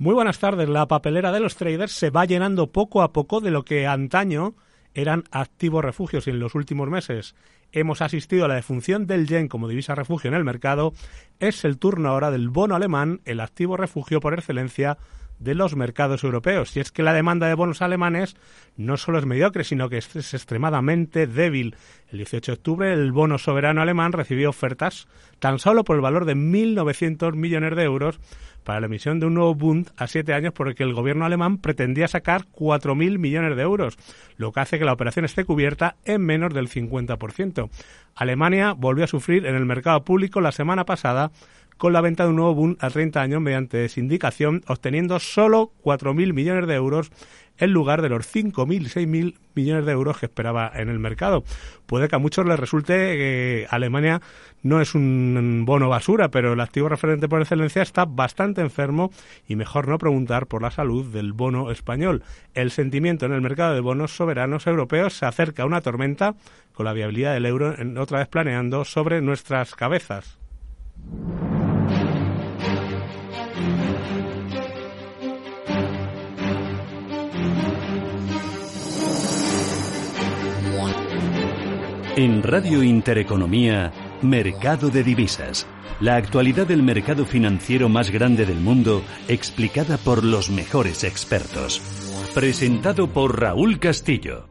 Muy buenas tardes. La papelera de los traders se va llenando poco a poco de lo que antaño eran activos refugios y en los últimos meses hemos asistido a la defunción del yen como divisa refugio en el mercado. Es el turno ahora del bono alemán, el activo refugio por excelencia de los mercados europeos. Y es que la demanda de bonos alemanes no solo es mediocre, sino que es, extremadamente débil. El 18 de octubre el bono soberano alemán recibió ofertas tan solo por el valor de 1.900 millones de euros para la emisión de un nuevo Bund a siete años por el que el gobierno alemán pretendía sacar 4.000 millones de euros, lo que hace que la operación esté cubierta en menos del 50%. Alemania volvió a sufrir en el mercado público la semana pasada con la venta de un nuevo Bund a 30 años mediante sindicación, obteniendo solo 4.000 millones de euros en lugar de los 5.000, 6.000 millones de euros que esperaba en el mercado. Puede que a muchos les resulte que Alemania no es un bono basura, pero el activo referente por excelencia está bastante enfermo y mejor no preguntar por la salud del bono español. El sentimiento en el mercado de bonos soberanos europeos se acerca a una tormenta con la viabilidad del euro otra vez planeando sobre nuestras cabezas. En Radio Intereconomía, Mercado de Divisas. La actualidad del mercado financiero más grande del mundo, explicada por los mejores expertos. Presentado por Raúl Castillo.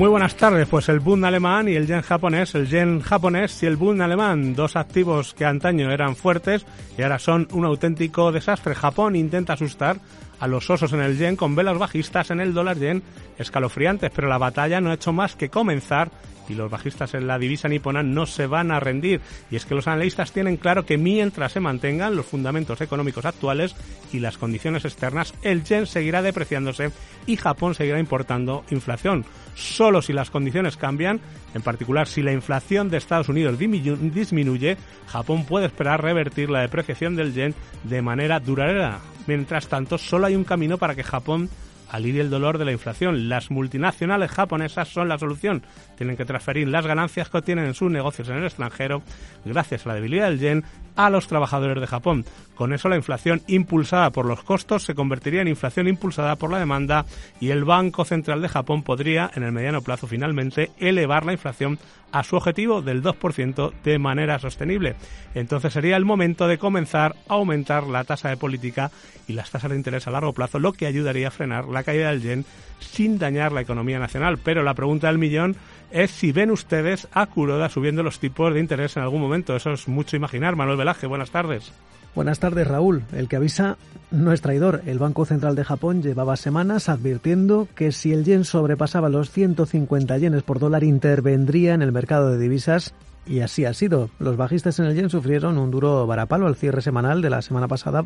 Muy buenas tardes, pues el Bund alemán y el yen japonés, el yen japonés y el Bund alemán, dos activos que antaño eran fuertes y ahora son un auténtico desastre. Japón intenta asustar a los osos en el yen con velas bajistas en el dólar yen escalofriantes, pero la batalla no ha hecho más que comenzar y los bajistas en la divisa nipona no se van a rendir. Y es que los analistas tienen claro que mientras se mantengan los fundamentos económicos actuales y las condiciones externas, el yen seguirá depreciándose y Japón seguirá importando inflación. Solo si las condiciones cambian, en particular si la inflación de Estados Unidos disminuye, Japón puede esperar revertir la depreciación del yen de manera duradera. Mientras tanto, solo hay un camino para que Japón alivie el dolor de la inflación. Las multinacionales japonesas son la solución. Tienen que transferir las ganancias que obtienen en sus negocios en el extranjero, gracias a la debilidad del yen, a los trabajadores de Japón. Con eso la inflación impulsada por los costos se convertiría en inflación impulsada por la demanda y el Banco Central de Japón podría, en el mediano plazo finalmente, elevar la inflación a su objetivo del 2% de manera sostenible. Entonces sería el momento de comenzar a aumentar la tasa de política y las tasas de interés a largo plazo, lo que ayudaría a frenar la caída del yen sin dañar la economía nacional. Pero la pregunta del millón es si ven ustedes a Kuroda subiendo los tipos de interés en algún momento. Eso es mucho imaginar. Manuel Velaje, buenas tardes. Buenas tardes, Raúl. El que avisa no es traidor. El Banco Central de Japón llevaba semanas advirtiendo que si el yen sobrepasaba los 150 yenes por dólar intervendría en el mercado de divisas y así ha sido. Los bajistas en el yen sufrieron un duro varapalo al cierre semanal de la semana pasada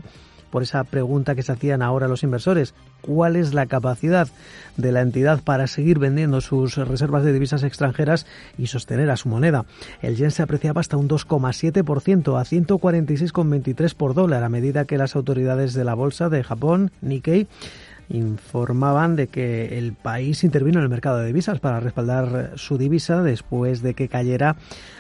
por esa pregunta que se hacían ahora los inversores. ¿Cuál es la capacidad de la entidad para seguir vendiendo sus reservas de divisas extranjeras y sostener a su moneda? El yen se apreciaba hasta un 2,7% a 146,23 por dólar a medida que las autoridades de la bolsa de Japón, Nikkei, informaban de que el país intervino en el mercado de divisas para respaldar su divisa después de que cayera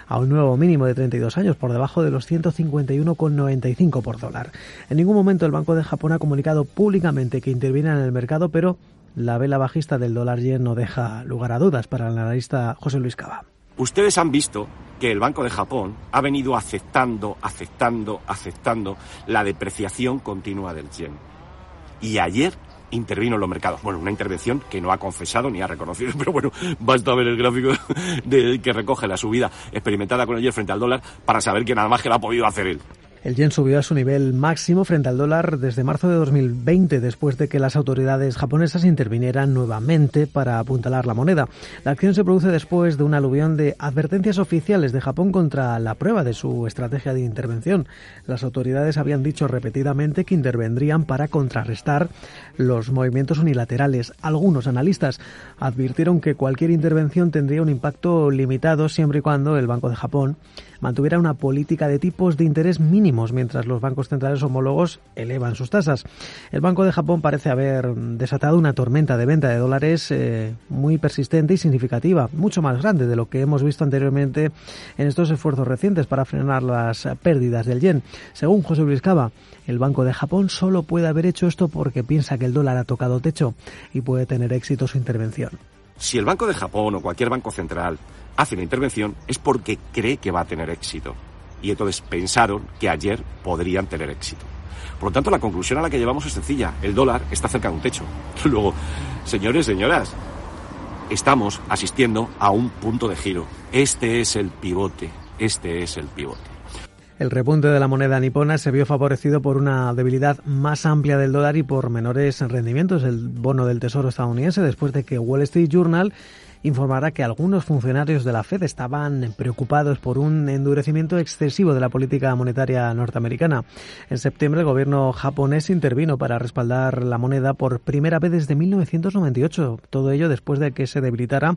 a un nuevo mínimo de 32 años, por debajo de los 151,95 por dólar. En ningún momento el Banco de Japón ha comunicado públicamente que interviene en el mercado, pero la vela bajista del dólar yen no deja lugar a dudas para el analista José Luis Cava. Ustedes han visto que el Banco de Japón ha venido aceptando, aceptando, aceptando la depreciación continua del yen. Y ayer intervino en los mercados. Bueno, una intervención que no ha confesado ni ha reconocido, pero bueno, basta ver el gráfico de, que recoge la subida experimentada con yen frente al dólar para saber que nada más que lo ha podido hacer él. El yen subió a su nivel máximo frente al dólar desde marzo de 2020, después de que las autoridades japonesas intervinieran nuevamente para apuntalar la moneda. La acción se produce después de un aluvión de advertencias oficiales de Japón contra la prueba de su estrategia de intervención. Las autoridades habían dicho repetidamente que intervendrían para contrarrestar los movimientos unilaterales. Algunos analistas advirtieron que cualquier intervención tendría un impacto limitado siempre y cuando el Banco de Japón mantuviera una política de tipos de interés mínimo mínimos, mientras los bancos centrales homólogos elevan sus tasas. El Banco de Japón parece haber desatado una tormenta de venta de dólares eh, muy persistente y significativa, mucho más grande de lo que hemos visto anteriormente en estos esfuerzos recientes para frenar las pérdidas del yen. Según José Luis el Banco de Japón solo puede haber hecho esto porque piensa que el dólar ha tocado techo y puede tener éxito su intervención. Si el Banco de Japón o cualquier banco central hace una intervención es porque cree que va a tener éxito. Y entonces pensaron que ayer podrían tener éxito. Por lo tanto, la conclusión a la que llevamos es sencilla. El dólar está cerca de un techo. Luego, señores, señoras, estamos asistiendo a un punto de giro. Este es el pivote. Este es el pivote. El repunte de la moneda nipona se vio favorecido por una debilidad más amplia del dólar y por menores rendimientos del bono del Tesoro estadounidense después de que Wall Street Journal informará que algunos funcionarios de la Fed estaban preocupados por un endurecimiento excesivo de la política monetaria norteamericana. En septiembre el gobierno japonés intervino para respaldar la moneda por primera vez desde 1998, todo ello después de que se debilitara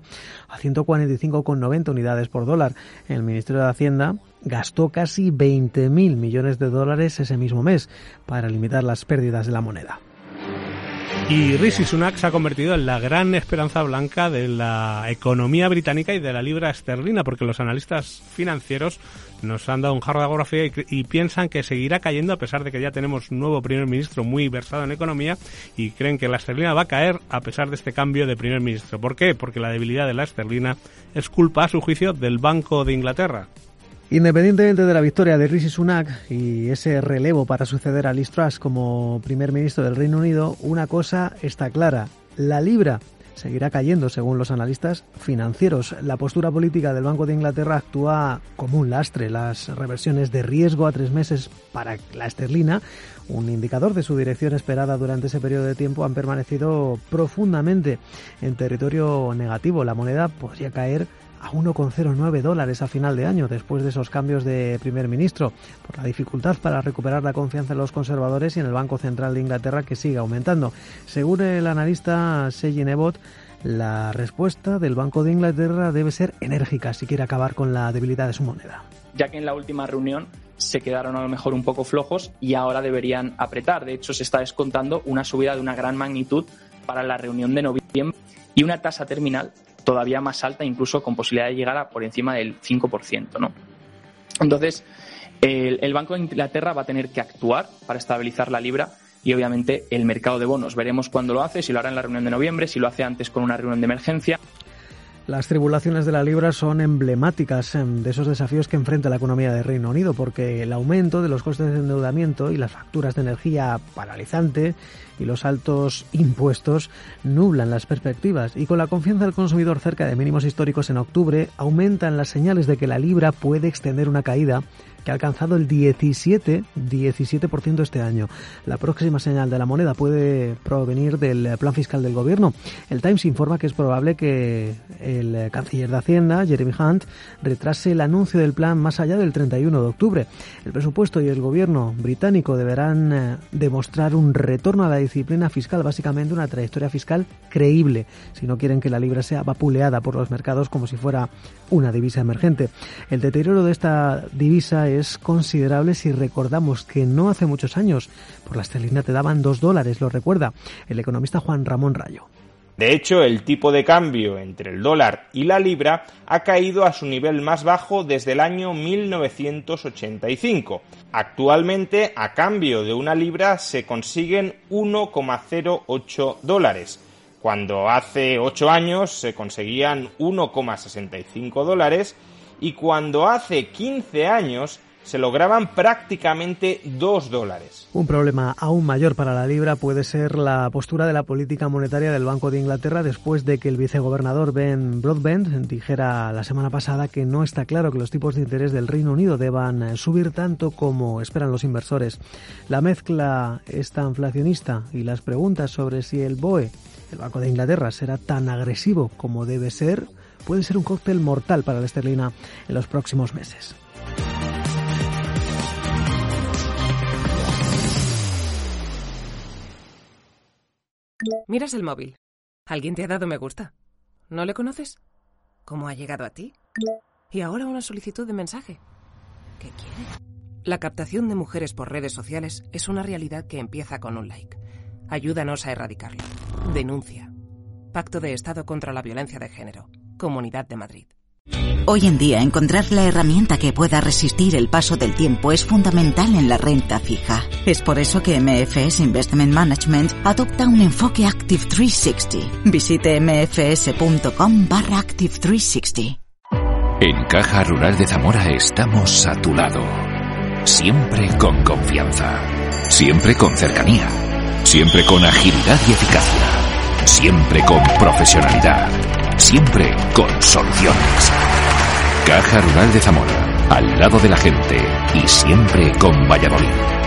a 145,90 unidades por dólar. El Ministerio de Hacienda gastó casi 20.000 millones de dólares ese mismo mes para limitar las pérdidas de la moneda. Y Rishi Sunak se ha convertido en la gran esperanza blanca de la economía británica y de la libra esterlina, porque los analistas financieros nos han dado un jarro de agografía y, y, piensan que seguirá cayendo a pesar de que ya tenemos un nuevo primer ministro muy versado en economía y creen que la esterlina va a caer a pesar de este cambio de primer ministro. ¿Por qué? Porque la debilidad de la esterlina es culpa, a su juicio, del Banco de Inglaterra. Independientemente de la victoria de Rishi Sunak y ese relevo para suceder a Liz Truss como primer ministro del Reino Unido, una cosa está clara: la libra seguirá cayendo según los analistas financieros. La postura política del Banco de Inglaterra actúa como un lastre. Las reversiones de riesgo a tres meses para la esterlina, un indicador de su dirección esperada durante ese periodo de tiempo, han permanecido profundamente en territorio negativo. La moneda podría caer a 1,09 dólares a final de año después de esos cambios de primer ministro, por la dificultad para recuperar la confianza en los conservadores y en el Banco Central de Inglaterra que sigue aumentando. Según el analista Seji Nebot, la respuesta del Banco de Inglaterra debe ser enérgica si quiere acabar con la debilidad de su moneda. Ya que en la última reunión se quedaron a lo mejor un poco flojos y ahora deberían apretar. De hecho, se está descontando una subida de una gran magnitud para la reunión de noviembre y una tasa terminal todavía más alta, incluso con posibilidad de llegar a por encima del 5%. ¿no? Entonces, el, el Banco de Inglaterra va a tener que actuar para estabilizar la libra y obviamente el mercado de bonos. Veremos cuándo lo hace, si lo hará en la reunión de noviembre, si lo hace antes con una reunión de emergencia. Las tribulaciones de la libra son emblemáticas em, de esos desafíos que enfrenta la economía del Reino Unido, porque el aumento de los costes de endeudamiento y las facturas de energía paralizante y los altos impuestos nublan las perspectivas. Y con la confianza del consumidor cerca de mínimos históricos en octubre aumentan las señales de que la libra puede extender una caída que ha alcanzado el 17, 17% este año. La próxima señal de la moneda puede provenir del plan fiscal del gobierno. El Times informa que es probable que el canciller de Hacienda, Jeremy Hunt, retrase el anuncio del plan más allá del 31 de octubre. El presupuesto y el gobierno británico deberán eh, demostrar un retorno a la disciplina fiscal, básicamente una trayectoria fiscal creíble, si no quieren que la libra sea vapuleada por los mercados como si fuera una divisa emergente. El deterioro de esta divisa es considerable si recordamos que no hace muchos años por la esterlina te daban dos dólares, lo recuerda el economista Juan Ramón Rayo. De hecho, el tipo de cambio entre el dólar y la libra ha caído a su nivel más bajo desde el año 1985. Actualmente, a cambio de una libra se consiguen 1,08 dólares, cuando hace 8 años se conseguían 1,65 dólares y cuando hace 15 años se lograban prácticamente 2 dólares. Un problema aún mayor para la libra puede ser la postura de la política monetaria del Banco de Inglaterra después de que el vicegobernador Ben Broadbent dijera la semana pasada que no está claro que los tipos de interés del Reino Unido deban eh, subir tanto como esperan los inversores. La mezcla esta inflacionista y las preguntas sobre si el BOE, el Banco de Inglaterra, será tan agresivo como debe ser, puede ser un cóctel mortal para la esterlina en los próximos meses. Miras el móvil. Alguien te ha dado me gusta. ¿No le conoces? ¿Cómo ha llegado a ti? Y ahora una solicitud de mensaje. ¿Qué quiere? La captación de mujeres por redes sociales es una realidad que empieza con un like. Ayúdanos a erradicarlo. Denuncia. Pacto de Estado contra la Violencia de Género. Comunidad de Madrid. Hoy en día encontrar la herramienta que pueda resistir el paso del tiempo es fundamental en la renta fija. Es por eso que MFS Investment Management adopta un enfoque Active 360. Visite mfs.com barra Active 360. En Caja Rural de Zamora estamos a tu lado. Siempre con confianza. Siempre con cercanía. Siempre con agilidad y eficacia. Siempre con profesionalidad. Siempre con soluciones. Caja Rural de Zamora, al lado de la gente y siempre con Valladolid.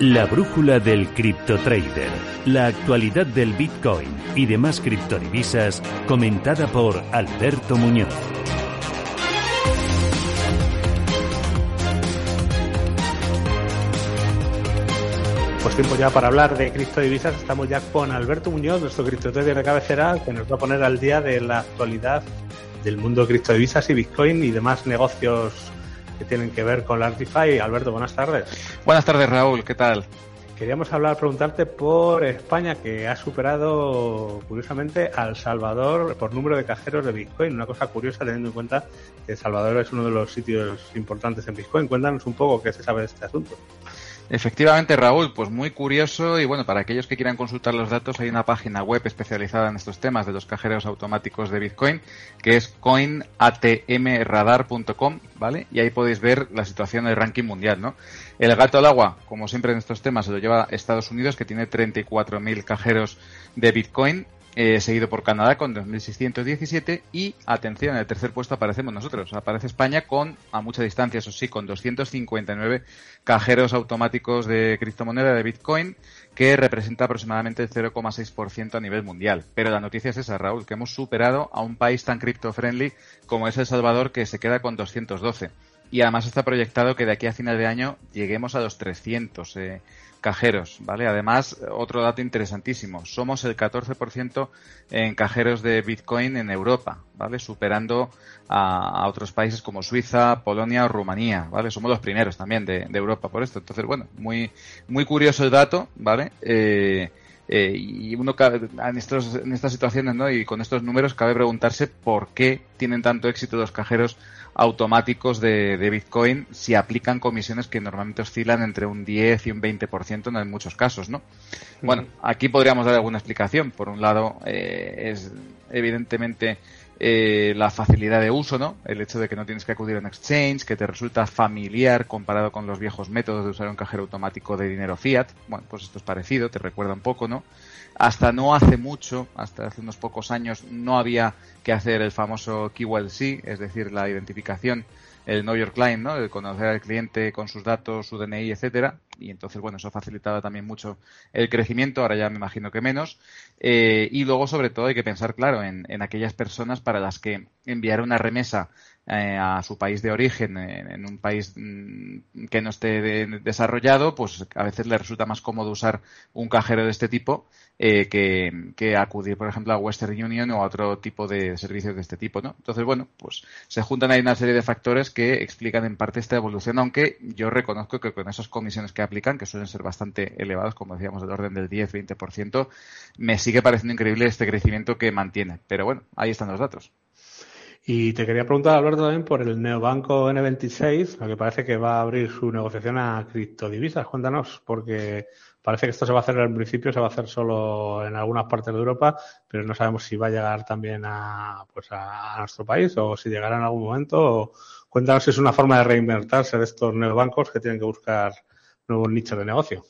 La brújula del criptotrader. La actualidad del Bitcoin y demás criptodivisas comentada por Alberto Muñoz. Pues tiempo ya para hablar de criptodivisas. Estamos ya con Alberto Muñoz, nuestro criptotrader de cabecera, que nos va a poner al día de la actualidad del mundo criptodivisas y Bitcoin y demás negocios que tienen que ver con la DeFi. Alberto, buenas tardes. Buenas tardes, Raúl. ¿Qué tal? Queríamos hablar, preguntarte por España, que ha superado, curiosamente, a El Salvador por número de cajeros de Bitcoin. Una cosa curiosa teniendo en cuenta que El Salvador es uno de los sitios importantes en Bitcoin. Cuéntanos un poco qué se sabe de este asunto. Efectivamente, Raúl, pues muy curioso y bueno, para aquellos que quieran consultar los datos hay una página web especializada en estos temas de los cajeros automáticos de Bitcoin que es coinatmradar.com, ¿vale? Y ahí podéis ver la situación del ranking mundial, ¿no? El gato al agua, como siempre en estos temas, se lo lleva Estados Unidos que tiene 34.000 cajeros de Bitcoin eh, seguido por Canadá con 2.617 y, atención, en el tercer puesto aparecemos nosotros. Aparece España con, a mucha distancia, eso sí, con 259 cajeros automáticos de criptomoneda de Bitcoin, que representa aproximadamente el 0,6% a nivel mundial. Pero la noticia es esa, Raúl, que hemos superado a un país tan cripto-friendly como es El Salvador, que se queda con 212. Y además está proyectado que de aquí a final de año lleguemos a los 300. Eh, cajeros, ¿vale? Además, otro dato interesantísimo, somos el 14% en cajeros de Bitcoin en Europa, ¿vale? Superando a, otros países como Suiza, Polonia o Rumanía, ¿vale? Somos los primeros también de, Europa por esto. Entonces, bueno, muy, muy curioso el dato, ¿vale? Eh, eh, y uno en, estos, en estas situaciones, ¿no? Y con estos números cabe preguntarse por qué tienen tanto éxito los cajeros automáticos de, Bitcoin si aplican comisiones que normalmente oscilan entre un 10 y un 20% en muchos casos, ¿no? Bueno, aquí podríamos dar alguna explicación. Por un lado, eh, es evidentemente eh, la facilidad de uso, ¿no? El hecho de que no tienes que acudir a un exchange, que te resulta familiar comparado con los viejos métodos de usar un cajero automático de dinero fiat. Bueno, pues esto es parecido, te recuerda un poco, ¿no? Hasta no hace mucho, hasta hace unos pocos años, no había que hacer el famoso KYC, es decir, la identificación, el Know Your Client, ¿no? El conocer al cliente con sus datos, su DNI, etcétera. Y entonces, bueno, eso facilitaba también mucho el crecimiento, ahora ya me imagino que menos. Eh, y luego, sobre todo, hay que pensar, claro, en, aquellas personas para las que enviar una remesa eh, a su país de origen en, un país mm, que no esté desarrollado, pues a veces le resulta más cómodo usar un cajero de este tipo eh, que, acudir, por ejemplo, a Western Union o a otro tipo de servicios de este tipo, ¿no? Entonces, bueno, pues se juntan ahí una serie de factores que explican en parte esta evolución, aunque yo reconozco que con esas comisiones que aplican, que suelen ser bastante elevadas, como decíamos, del orden del 10-20%, me sigue pareciendo increíble este crecimiento que mantiene. Pero bueno, ahí están los datos. Y te quería preguntar, Alberto, también por el neobanco N26, que parece que va a abrir su negociación a criptodivisas. Cuéntanos, porque parece que esto se va a hacer al principio, se va a hacer solo en algunas partes de Europa, pero no sabemos si va a llegar también a, pues a, nuestro país o si llegará en algún momento. cuéntanos si es una forma de reinvertirse de estos neobancos que tienen que buscar nuevos nichos de negocio.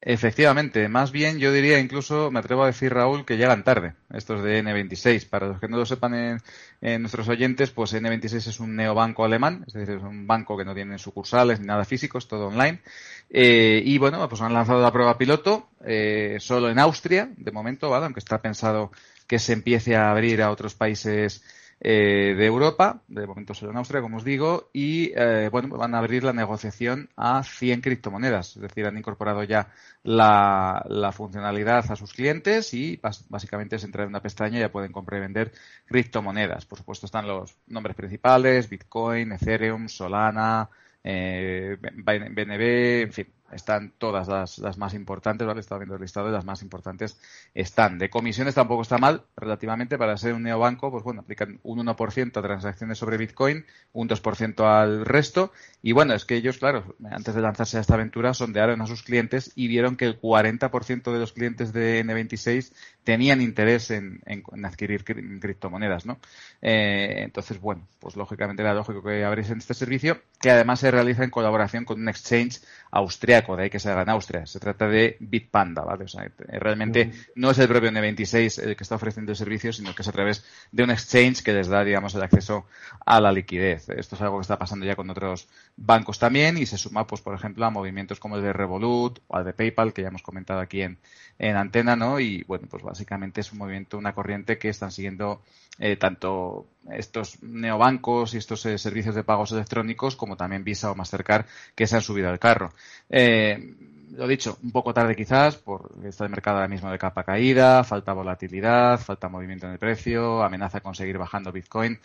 Efectivamente, más bien yo diría incluso, me atrevo a decir Raúl, que llegan tarde estos de N26. Para los que no lo sepan en, nuestros oyentes, pues N26 es un neobanco alemán, es decir, es un banco que no tiene sucursales ni nada físico, es todo online. Eh, y bueno, pues han lanzado la prueba piloto eh, solo en Austria, de momento, ¿vale? aunque está pensado que se empiece a abrir a otros países eh, de Europa, de momento solo en Austria, como os digo, y eh, bueno, van a abrir la negociación a 100 criptomonedas, es decir, han incorporado ya la, funcionalidad a sus clientes y básicamente se entra en una pestaña y ya pueden comprar y vender criptomonedas. Por supuesto están los nombres principales, Bitcoin, Ethereum, Solana, eh, BNB, en fin, están todas las, más importantes, ¿vale? Estaba viendo el listado de las más importantes están. De comisiones tampoco está mal, relativamente, para ser un neobanco, pues bueno, aplican un 1% a transacciones sobre Bitcoin, un 2% al resto, y bueno, es que ellos, claro, antes de lanzarse a esta aventura, sondearon a sus clientes y vieron que el 40% de los clientes de N26 tenían interés en, adquirir criptomonedas, ¿no? Eh, entonces, bueno, pues lógicamente era lógico que abriesen este servicio, que además se realiza en colaboración con un exchange austriaco, de ahí que se haga en Austria. Se trata de Bitpanda, ¿vale? O sea, eh, realmente no es el propio N26 el que está ofreciendo el servicio, sino que es a través de un exchange que les da, digamos, el acceso a la liquidez. Esto es algo que está pasando ya con otros bancos también y se suma, pues, por ejemplo, a movimientos como el de Revolut o al de PayPal, que ya hemos comentado aquí en, en antena, ¿no? Y bueno, pues básicamente es un movimiento, una corriente que están siguiendo eh, tanto estos neobancos y estos eh, servicios de pagos electrónicos como también Visa o Mastercard que se han subido al carro. Eh, lo dicho, un poco tarde quizás, porque está el mercado ahora mismo de capa caída, falta volatilidad, falta movimiento en el precio, amenaza con seguir bajando Bitcoin.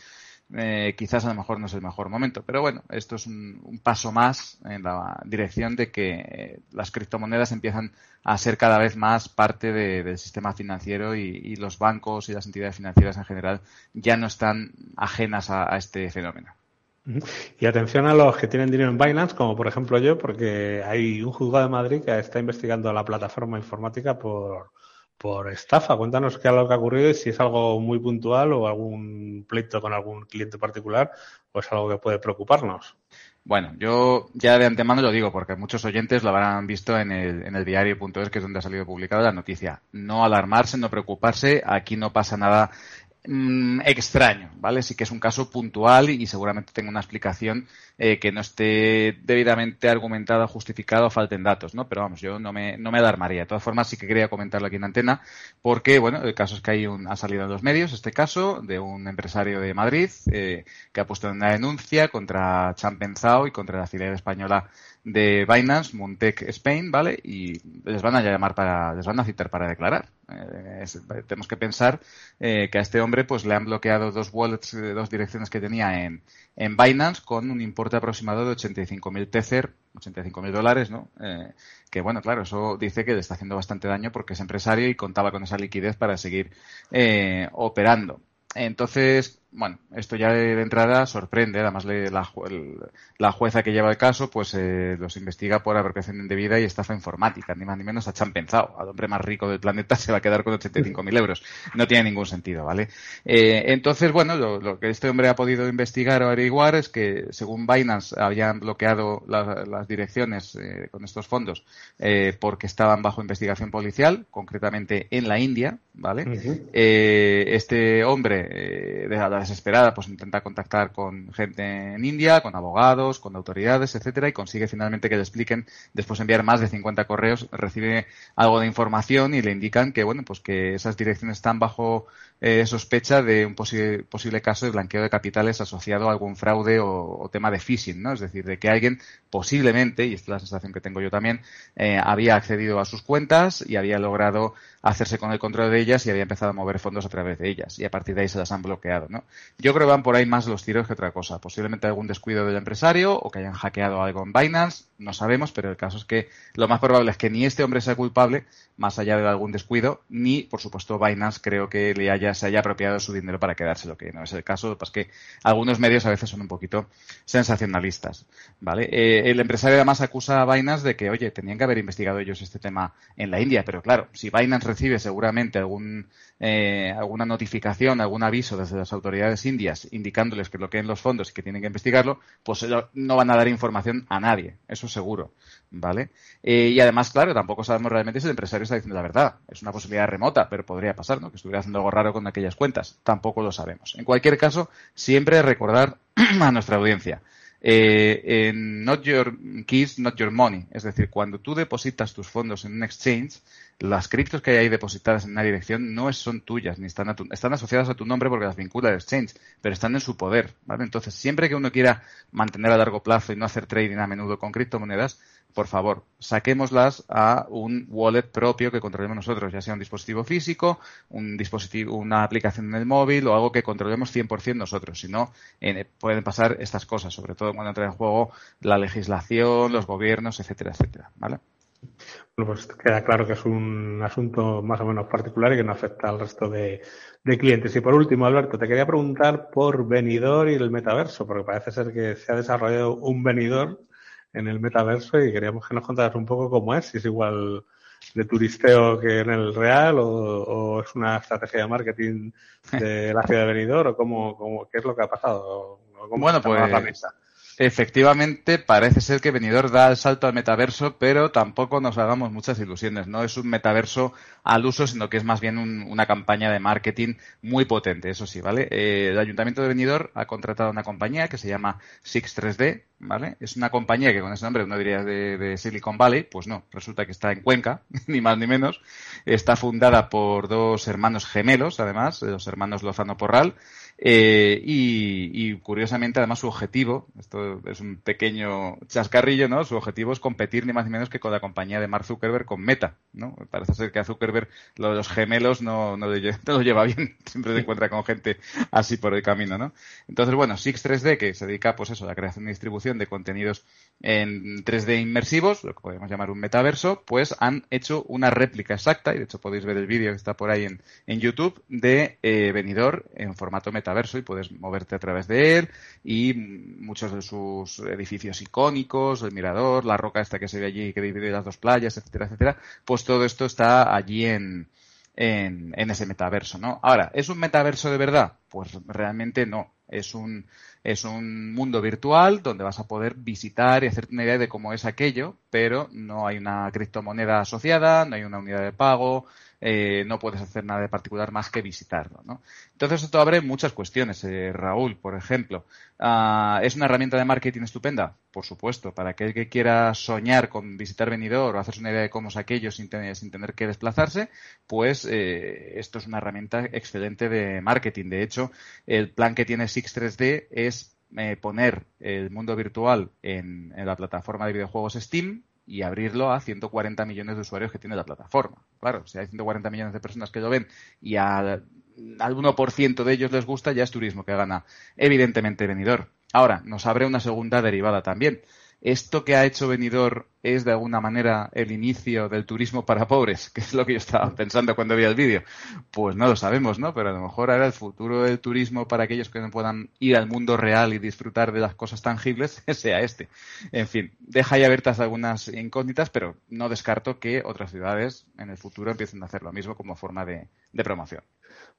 Eh, quizás a lo mejor no es el mejor momento. Pero bueno, esto es un, paso más en la dirección de que eh, las criptomonedas empiezan a ser cada vez más parte del sistema financiero y, los bancos y las entidades financieras en general ya no están ajenas a, este fenómeno. Y atención a los que tienen dinero en Binance, como por ejemplo yo, porque hay un juzgado de Madrid que está investigando a la plataforma informática por, por estafa. Cuéntanos qué es lo que ha ocurrido y si es algo muy puntual o algún pleito con algún cliente particular o es algo que puede preocuparnos. Bueno, yo ya de antemano lo digo porque muchos oyentes lo habrán visto en el, en el diario.es, que es donde ha salido publicada la noticia. No alarmarse, no preocuparse, aquí no pasa nada Mm, extraño, ¿vale? Sí que es un caso puntual y seguramente tenga una explicación eh, que no esté debidamente argumentada, justificada o falten datos, ¿no? Pero vamos, yo no me, no me alarmaría. De todas formas, sí que quería comentarlo aquí en antena porque, bueno, el caso es que hay un, ha salido en los medios este caso de un empresario de Madrid eh, que ha puesto una denuncia contra Champenzao y contra la filial española de Binance, Montec Spain, ¿vale? Y les van a llamar para, les van a citar para declarar. Eh, tenemos que pensar eh, que a este hombre pues le han bloqueado dos wallets, de dos direcciones que tenía en, en Binance con un importe aproximado de 85.000 Tether, 85.000 dólares, ¿no? Eh, que bueno, claro, eso dice que le está haciendo bastante daño porque es empresario y contaba con esa liquidez para seguir operando. Entonces, bueno, esto ya de, entrada sorprende. Además, la, jueza que lleva el caso, pues eh, los investiga por apropiación indebida y estafa informática, ni más ni menos a Chan pensado. Al hombre más rico del planeta se va a quedar con 85.000 euros. No tiene ningún sentido, ¿vale? Eh, entonces, bueno, lo, que este hombre ha podido investigar o averiguar es que, según Binance, habían bloqueado las direcciones eh, con estos fondos porque estaban bajo investigación policial, concretamente en la India, ¿vale? este hombre de la desesperada, pues intenta contactar con gente en India, con abogados, con autoridades, etcétera, y consigue finalmente que le expliquen, después de enviar más de 50 correos, recibe algo de información y le indican que, bueno, pues que esas direcciones están bajo eh, sospecha de un posible, caso de blanqueo de capitales asociado a algún fraude o, tema de phishing, ¿no? Es decir, de que alguien posiblemente, y esta es la sensación que tengo yo también, eh, había accedido a sus cuentas y había logrado hacerse con el control de ellas y había empezado a mover fondos a través de ellas. Y a partir de ahí se las han bloqueado, ¿no? Yo creo que van por ahí más los tiros que otra cosa. Posiblemente algún descuido del empresario o que hayan hackeado algo en Binance, no sabemos, pero el caso es que lo más probable es que ni este hombre sea culpable, más allá de algún descuido, ni, por supuesto, Binance creo que le haya, se haya apropiado su dinero para quedárselo, que no es el caso, pues que algunos medios a veces son un poquito sensacionalistas, ¿vale? Eh, el empresario además acusa a Binance de que, oye, tenían que haber investigado ellos este tema en la India, pero claro, si Binance recibe seguramente algún, eh, alguna notificación, algún aviso desde las autoridades indias indicándoles que bloqueen los fondos y que tienen que investigarlo, pues no van a dar información a nadie, eso seguro, ¿vale? Eh, y además, claro, tampoco sabemos realmente si el empresario está diciendo la verdad. Es una posibilidad remota, pero podría pasar, ¿no? Que estuviera haciendo algo raro con aquellas cuentas. Tampoco lo sabemos. En cualquier caso, siempre recordar a nuestra audiencia. Eh, en Not Your Keys, Not Your Money. Es decir, cuando tú depositas tus fondos en un exchange, las criptos que hay ahí depositadas en una dirección no son tuyas, ni están, están asociadas a tu nombre porque las vincula el exchange, pero están en su poder, ¿vale? Entonces, siempre que uno quiera mantener a largo plazo y no hacer trading a menudo con criptomonedas, por favor, saquémoslas a un wallet propio que controlemos nosotros, ya sea un dispositivo físico, un dispositivo, una aplicación en el móvil o algo que controlemos 100% nosotros. Si no, pueden pasar estas cosas, sobre todo cuando entra en juego la legislación, los gobiernos, etcétera, etcétera, ¿vale? Bueno, pues queda claro que es un asunto más o menos particular y que no afecta al resto de, clientes. Y por último, Alberto, te quería preguntar por venidor y el metaverso, porque parece ser que se ha desarrollado un venidor en el metaverso y queríamos que nos contaras un poco cómo es, si es igual de turisteo que en el real o, es una estrategia de marketing de la ciudad de venidor o cómo, cómo, qué es lo que ha pasado. bueno, pues Efectivamente, parece ser que Venidor da el salto al metaverso, pero tampoco nos hagamos muchas ilusiones. No es un metaverso al uso, sino que es más bien una campaña de marketing muy potente, eso sí, ¿vale? Eh, el Ayuntamiento de Venidor ha contratado una compañía que se llama Six 3D, ¿vale? Es una compañía que con ese nombre uno diría de, de Silicon Valley, pues no, resulta que está en Cuenca, ni más ni menos. Está fundada por dos hermanos gemelos, además, los hermanos Lozano Porral, eh, y, curiosamente, además, su objetivo, esto es un pequeño chascarrillo, ¿no? Su objetivo es competir ni más ni menos que con la compañía de Mark Zuckerberg con Meta, ¿no? Parece ser que a Zuckerberg lo de los gemelos no, no, lo lleva bien, siempre se encuentra con gente así por el camino, ¿no? Entonces, bueno, Six3D, que se dedica, pues eso, a la creación y distribución de contenidos en 3D inmersivos, lo que podemos llamar un metaverso, pues han hecho una réplica exacta, y de hecho podéis ver el vídeo que está por ahí en, YouTube, de eh, venidor en formato metaverso metaverso y puedes moverte a través de él y muchos de sus edificios icónicos, el mirador, la roca esta que se ve allí que divide las dos playas, etcétera, etcétera, pues todo esto está allí en, en, en ese metaverso, ¿no? Ahora, ¿es un metaverso de verdad? Pues realmente no. Es un, es un mundo virtual donde vas a poder visitar y hacerte una idea de cómo es aquello, pero no hay una criptomoneda asociada, no hay una unidad de pago, eh, no puedes hacer nada de particular más que visitarlo. ¿no? Entonces esto abre muchas cuestiones. Eh, Raúl, por ejemplo, ah, ¿es una herramienta de marketing estupenda? Por supuesto, para aquel que quiera soñar con visitar venidor o hacerse una idea de cómo es aquello sin tener, sin tener que desplazarse, pues eh, esto es una herramienta excelente de marketing. De hecho, el plan que tiene Six3D es poner el mundo virtual en, la plataforma de videojuegos Steam y abrirlo a 140 millones de usuarios que tiene la plataforma. Claro, si hay 140 millones de personas que lo ven y al, al 1% de ellos les gusta, ya es turismo que gana evidentemente venidor. Ahora, nos abre una segunda derivada también. ¿Esto que ha hecho Venidor es de alguna manera el inicio del turismo para pobres? Que es lo que yo estaba pensando cuando vi el vídeo. Pues no lo sabemos, ¿no? Pero a lo mejor ahora el futuro del turismo para aquellos que no puedan ir al mundo real y disfrutar de las cosas tangibles sea este. En fin, deja ahí abiertas algunas incógnitas, pero no descarto que otras ciudades en el futuro empiecen a hacer lo mismo como forma de, promoción.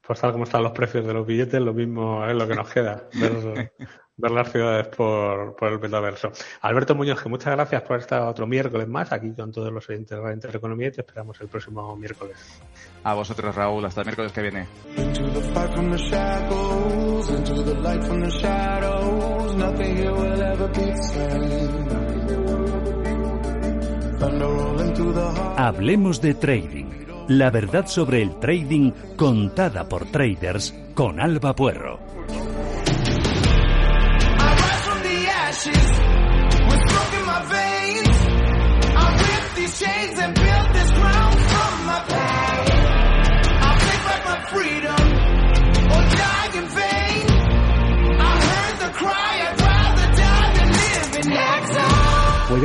Pues tal como están los precios de los billetes, lo mismo es lo que nos queda. ver las ciudades por, por el metaverso. Alberto Muñoz, que muchas gracias por estar otro miércoles más aquí con todos los oyentes de Intereconomía y te esperamos el próximo miércoles. A vosotros, Raúl, hasta el miércoles que viene. Hablemos de trading. La verdad sobre el trading contada por traders con Alba Puerro.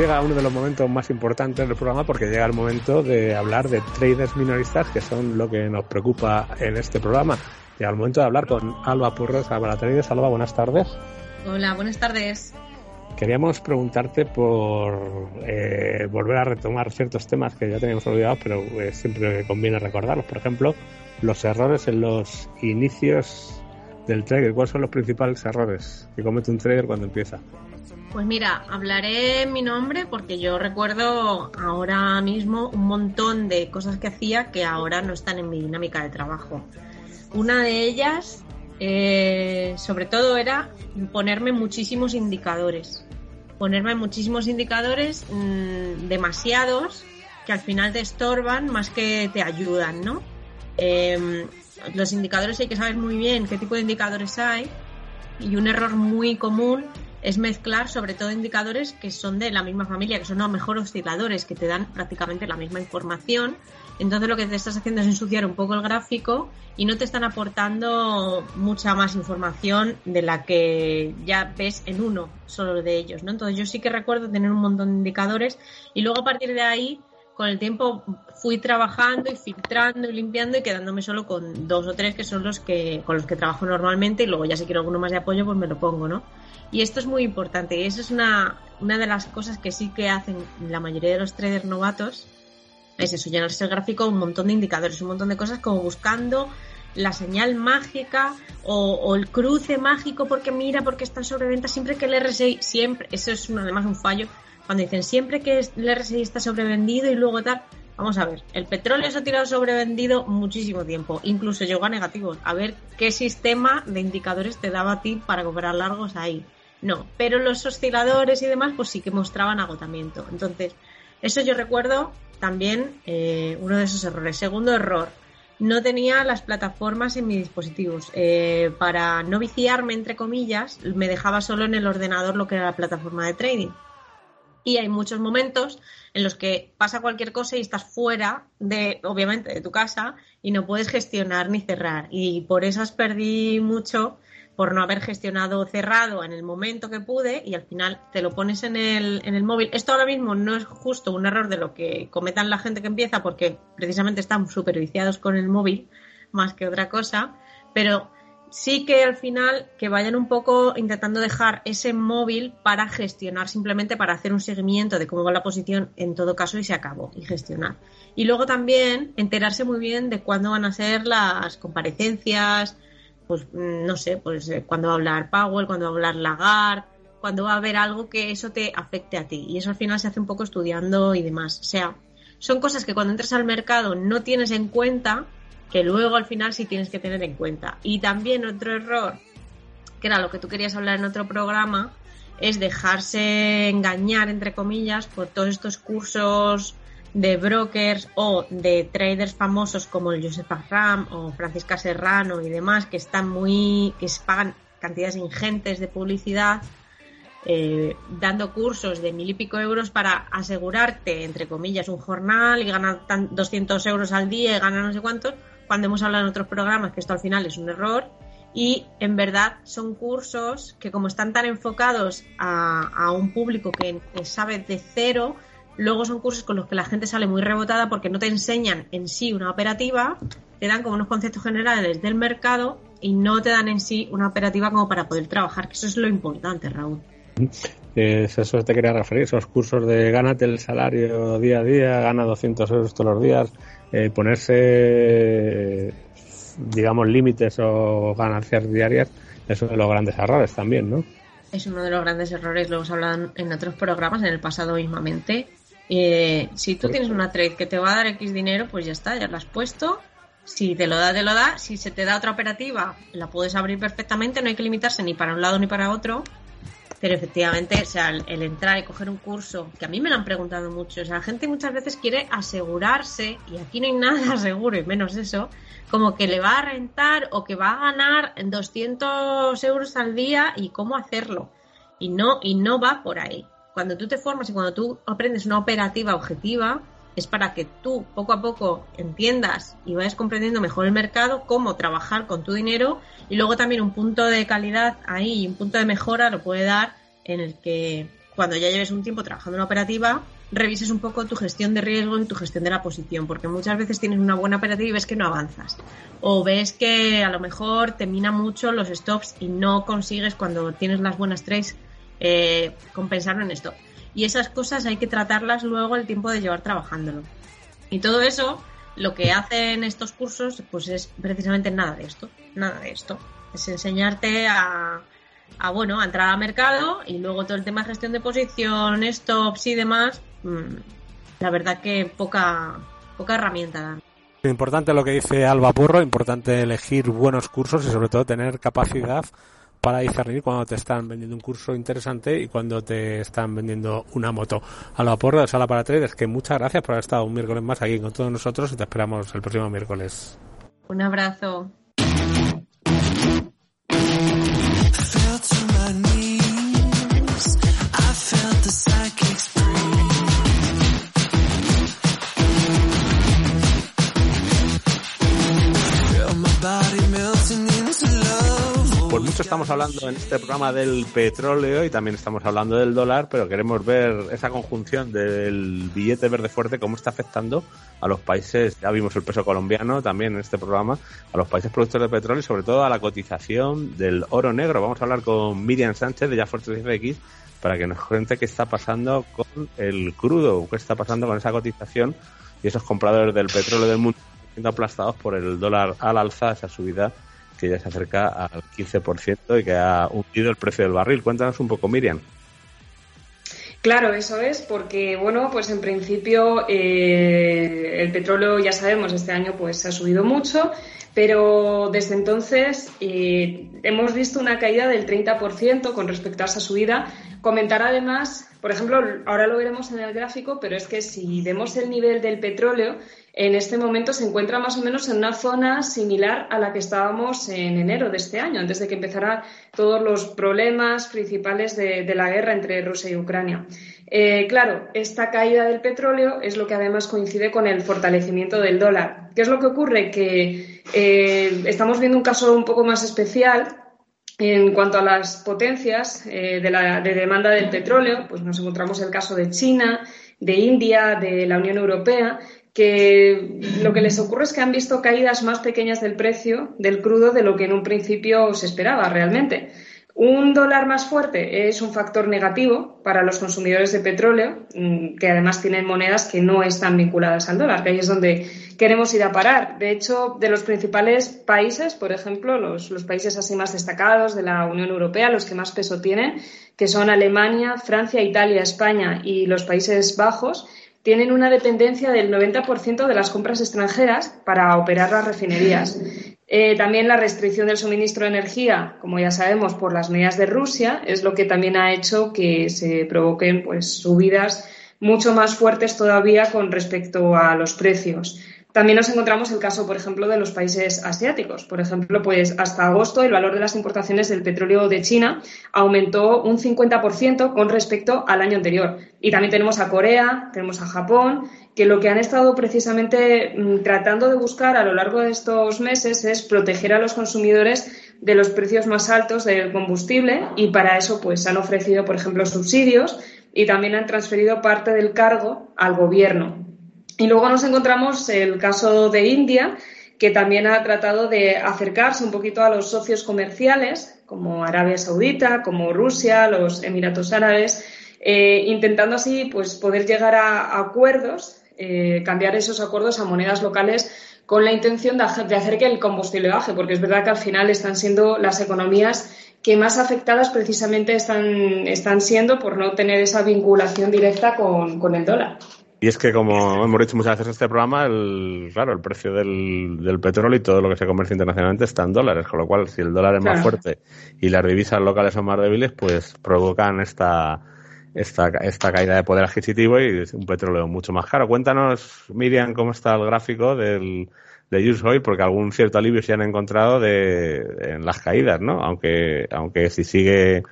Llega uno de los momentos más importantes del programa porque llega el momento de hablar de traders minoristas que son lo que nos preocupa en este programa. Llega el momento de hablar con Alba Purros, Alba Traders. Alba, buenas tardes. Hola, buenas tardes. Queríamos preguntarte por eh, volver a retomar ciertos temas que ya teníamos olvidados, pero eh, siempre conviene recordarlos. Por ejemplo, los errores en los inicios del trader. ¿Cuáles son los principales errores que comete un trader cuando empieza? Pues mira, hablaré mi nombre porque yo recuerdo ahora mismo un montón de cosas que hacía que ahora no están en mi dinámica de trabajo. Una de ellas, eh, sobre todo, era ponerme muchísimos indicadores. Ponerme muchísimos indicadores, mm, demasiados, que al final te estorban más que te ayudan, ¿no? Em, los indicadores hay que saber muy bien qué tipo de indicadores hay y un error muy común es mezclar sobre todo indicadores que son de la misma familia, que son a lo mejor osciladores, que te dan prácticamente la misma información. Entonces lo que te estás haciendo es ensuciar un poco el gráfico y no te están aportando mucha más información de la que ya ves en uno solo de ellos, ¿no? Entonces yo sí que recuerdo tener un montón de indicadores y luego a partir de ahí con el tiempo fui trabajando y filtrando y limpiando y quedándome solo con dos o tres que son los que con los que trabajo normalmente y luego ya si quiero alguno más de apoyo pues me lo pongo, ¿no? Y esto es muy importante y eso es una, una de las cosas que sí que hacen la mayoría de los traders novatos, es eso, llenarse el gráfico un montón de indicadores, un montón de cosas como buscando la señal mágica o, el cruce mágico porque mira, porque está en sobreventa, siempre que el RSI, siempre, eso es además un fallo, cuando dicen siempre que el RSI está sobrevendido y luego tal, vamos a ver, el petróleo se ha tirado sobrevendido muchísimo tiempo, incluso llegó a negativos, a ver qué sistema de indicadores te daba a ti para comprar largos ahí. No, pero los osciladores y demás, pues sí que mostraban agotamiento. Entonces, eso yo recuerdo también eh, uno de esos errores. Segundo error, no tenía las plataformas en mis dispositivos. Eh, para no viciarme, entre comillas, me dejaba solo en el ordenador lo que era la plataforma de trading. Y hay muchos momentos en los que pasa cualquier cosa y estás fuera de, obviamente, de tu casa y no puedes gestionar ni cerrar. Y por esas perdí mucho por no haber gestionado cerrado en el momento que pude y al final te lo pones en el, en el móvil. Esto ahora mismo no es justo un error de lo que cometan la gente que empieza porque precisamente están superviciados con el móvil más que otra cosa, pero sí que al final que vayan un poco intentando dejar ese móvil para gestionar, simplemente para hacer un seguimiento de cómo va la posición en todo caso y se acabó y gestionar. Y luego también enterarse muy bien de cuándo van a ser las comparecencias, pues mm, no sé, pues eh, cuando va a hablar Powell, cuando va a hablar Lagarde, cuando va a haber algo que eso te afecte a ti. Y eso al final se hace un poco estudiando y demás. O sea, son cosas que cuando entras al mercado no tienes en cuenta, que luego al final sí tienes que tener en cuenta. Y también otro error, que era lo que tú querías hablar en otro programa, es dejarse engañar, entre comillas, por todos estos cursos de brokers o de traders famosos como el Joseph Ram o Francisca Serrano y demás que están muy que pagan cantidades ingentes de publicidad eh, dando cursos de mil y pico euros para asegurarte entre comillas un jornal y ganar 200 euros al día y ganar no sé cuántos cuando hemos hablado en otros programas que esto al final es un error y en verdad son cursos que como están tan enfocados a, un público que sabe de cero Luego son cursos con los que la gente sale muy rebotada porque no te enseñan en sí una operativa, te dan como unos conceptos generales del mercado y no te dan en sí una operativa como para poder trabajar, que eso es lo importante, Raúl. eso te quería referir, esos cursos de gánate el salario día a día, gana 200 euros todos los días, eh, ponerse, digamos, límites o ganancias diarias, es uno de los grandes errores también, ¿no? Es uno de los grandes errores, lo hemos hablado en otros programas en el pasado mismamente, eh, si tú tienes una trade que te va a dar X dinero, pues ya está, ya la has puesto. Si te lo da, te lo da. Si se te da otra operativa, la puedes abrir perfectamente. No hay que limitarse ni para un lado ni para otro. Pero efectivamente, o sea, el, entrar y coger un curso, que a mí me lo han preguntado mucho, o sea, la gente muchas veces quiere asegurarse, y aquí no hay nada seguro, y menos eso, como que le va a rentar o que va a ganar 200 euros al día y cómo hacerlo. Y no, y no va por ahí cuando tú te formas y cuando tú aprendes una operativa objetiva, es para que tú poco a poco entiendas y vayas comprendiendo mejor el mercado, cómo trabajar con tu dinero y luego también un punto de calidad ahí un punto de mejora lo puede dar en el que cuando ya lleves un tiempo trabajando en una operativa, revises un poco tu gestión de riesgo y tu gestión de la posición, porque muchas veces tienes una buena operativa y ves que no avanzas. O ves que a lo mejor te mina mucho los stops y no consigues cuando tienes las buenas trades eh, compensarlo en stop. Y esas cosas hay que tratarlas luego el tiempo de llevar trabajándolo. Y todo eso, lo que hacen estos cursos, pues es precisamente nada de esto, nada de esto. Es enseñarte a, a bueno, a entrar al mercado y luego todo el tema de gestión de posición, stops y demás, mm, la verdad que poca, poca herramienta dan. Importante lo que dice Alba Porro, importante elegir buenos cursos y sobre todo tener capacidad para discernir cuando te están vendiendo un curso interesante y cuando te están vendiendo una moto. Alba Porro de Sala para Traders, que muchas gracias por haber estado un miércoles más aquí con todos nosotros y te esperamos el próximo miércoles. Un abrazo. Pues mucho estamos hablando en este programa del petróleo y también estamos hablando del dólar, pero queremos ver esa conjunción del billete verde fuerte, cómo está afectando a los países, ya vimos el peso colombiano también en este programa, a los países productores de petróleo y sobre todo a la cotización del oro negro. Vamos a hablar con Miriam Sánchez de Ya X para que nos cuente qué está pasando con el crudo, qué está pasando con esa cotización y esos compradores del petróleo del mundo siendo aplastados por el dólar al alza, esa subida que ya se acerca al 15% y que ha hundido el precio del barril. Cuéntanos un poco, Miriam. Claro, eso es, porque bueno, pues en principio eh, el petróleo ya sabemos este año pues ha subido mucho, pero desde entonces eh, hemos visto una caída del 30% con respecto a esa subida. Comentar además, por ejemplo, ahora lo veremos en el gráfico, pero es que si vemos el nivel del petróleo, en este momento se encuentra más o menos en una zona similar a la que estábamos en enero de este año, antes de que empezaran todos los problemas principales de, la guerra entre Rusia y Ucrania. Eh, claro, esta caída del petróleo es lo que además coincide con el fortalecimiento del dólar. ¿Qué es lo que ocurre? Que eh, estamos viendo un caso un poco más especial en cuanto a las potencias eh, de, de demanda del petróleo, pues nos encontramos el caso de China, de India, de la Unión Europea, que lo que les ocurre es que han visto caídas más pequeñas del precio del crudo de lo que en un principio se esperaba realmente. Un dólar más fuerte es un factor negativo para los consumidores de petróleo, mm, que además tienen monedas que no están vinculadas al dólar, que ahí es donde queremos ir a parar. De hecho, de los principales países, por ejemplo, los, los países así más destacados de la Unión Europea, los que más peso tienen, que son Alemania, Francia, Italia, España y los Países Bajos, tienen una dependencia del 90% de las compras extranjeras para operar las refinerías. Eh, también la restricción del suministro de energía, como ya sabemos, por las medidas de Rusia, es lo que también ha hecho que se provoquen pues, subidas mucho más fuertes todavía con respecto a los precios. También nos encontramos el caso, por ejemplo, de los países asiáticos. Por ejemplo, pues hasta agosto el valor de las importaciones del petróleo de China aumentó un 50% con respecto al año anterior. Y también tenemos a Corea, tenemos a Japón, que lo que han estado precisamente mm, tratando de buscar a lo largo de estos meses es proteger a los consumidores de los precios más altos del combustible y para eso pues han ofrecido, por ejemplo, subsidios y también han transferido parte del cargo al gobierno. Y luego nos encontramos el caso de India, que también ha tratado de acercarse un poquito a los socios comerciales, como Arabia Saudita, como Rusia, los Emiratos Árabes, eh, intentando así pues, poder llegar a, acuerdos, eh, cambiar esos acuerdos a monedas locales con la intención de, hacer que el combustible baje, porque es verdad que al final están siendo las economías que más afectadas precisamente están, están siendo por no tener esa vinculación directa con el dólar. Y es que, como hemos dicho muchas veces en este programa, el, claro, el precio del, del, petróleo y todo lo que se comercia internacionalmente está en dólares, con lo cual, si el dólar es más fuerte y las divisas locales son más débiles, pues provocan esta, esta, esta caída de poder adquisitivo y un petróleo mucho más caro. Cuéntanos, Miriam, cómo está el gráfico del, de Use Oil, porque algún cierto alivio se han encontrado de, en las caídas, ¿no? Aunque, aunque si sigue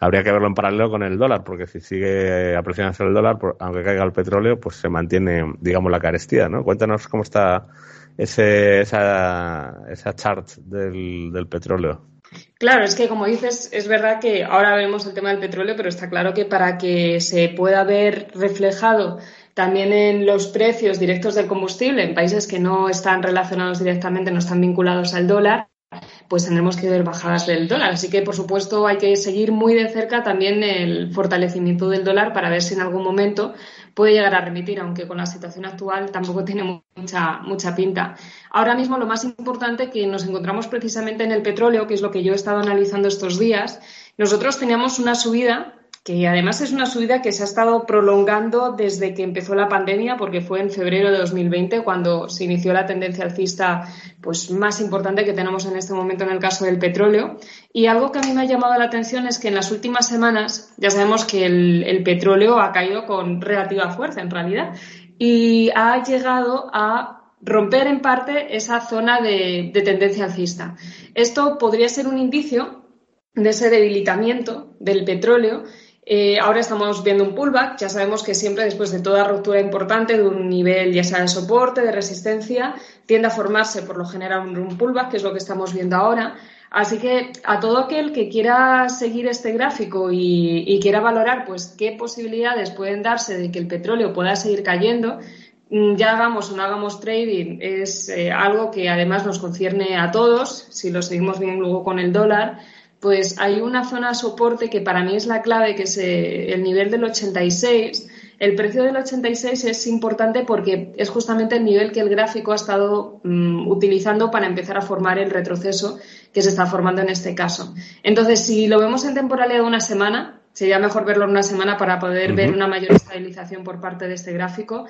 habría que verlo en paralelo con el dólar, porque si sigue apreciándose el dólar, aunque caiga el petróleo, pues se mantiene, digamos, la carestía, ¿no? Cuéntanos cómo está ese, esa, esa chart del, del petróleo. Claro, es que como dices, es verdad que ahora vemos el tema del petróleo, pero está claro que para que se pueda ver reflejado también en los precios directos del combustible en países que no están relacionados directamente, no están vinculados al dólar, pues tendremos que ver bajadas del dólar. Así que, por supuesto, hay que seguir muy de cerca también el fortalecimiento del dólar para ver si en algún momento puede llegar a remitir, aunque con la situación actual tampoco tiene mucha, mucha pinta. Ahora mismo lo más importante que nos encontramos precisamente en el petróleo, que es lo que yo he estado analizando estos días, nosotros teníamos una subida que además es una subida que se ha estado prolongando desde que empezó la pandemia, porque fue en febrero de 2020 cuando se inició la tendencia alcista pues, más importante que tenemos en este momento en el caso del petróleo. Y algo que a mí me ha llamado la atención es que en las últimas semanas ya sabemos que el, petróleo ha caído con relativa fuerza en realidad y ha llegado a romper en parte esa zona de, de tendencia alcista. Esto podría ser un indicio de ese debilitamiento del petróleo eh, ahora estamos viendo un pullback. Ya sabemos que siempre después de toda ruptura importante de un nivel, ya sea de soporte, de resistencia, tiende a formarse por lo general un, pullback, que es lo que estamos viendo ahora. Así que a todo aquel que quiera seguir este gráfico y, quiera valorar pues qué posibilidades pueden darse de que el petróleo pueda seguir cayendo, mm, ya hagamos o no hagamos trading, es eh, algo que además nos concierne a todos, si lo seguimos bien luego con el dólar pues hay una zona de soporte que para mí es la clave, que es eh, el nivel del 86. El precio del 86 es importante porque es justamente el nivel que el gráfico ha estado mm, utilizando para empezar a formar el retroceso que se está formando en este caso. Entonces, si lo vemos en temporalidad de una semana, sería mejor verlo en una semana para poder ver una mayor estabilización por parte de este gráfico.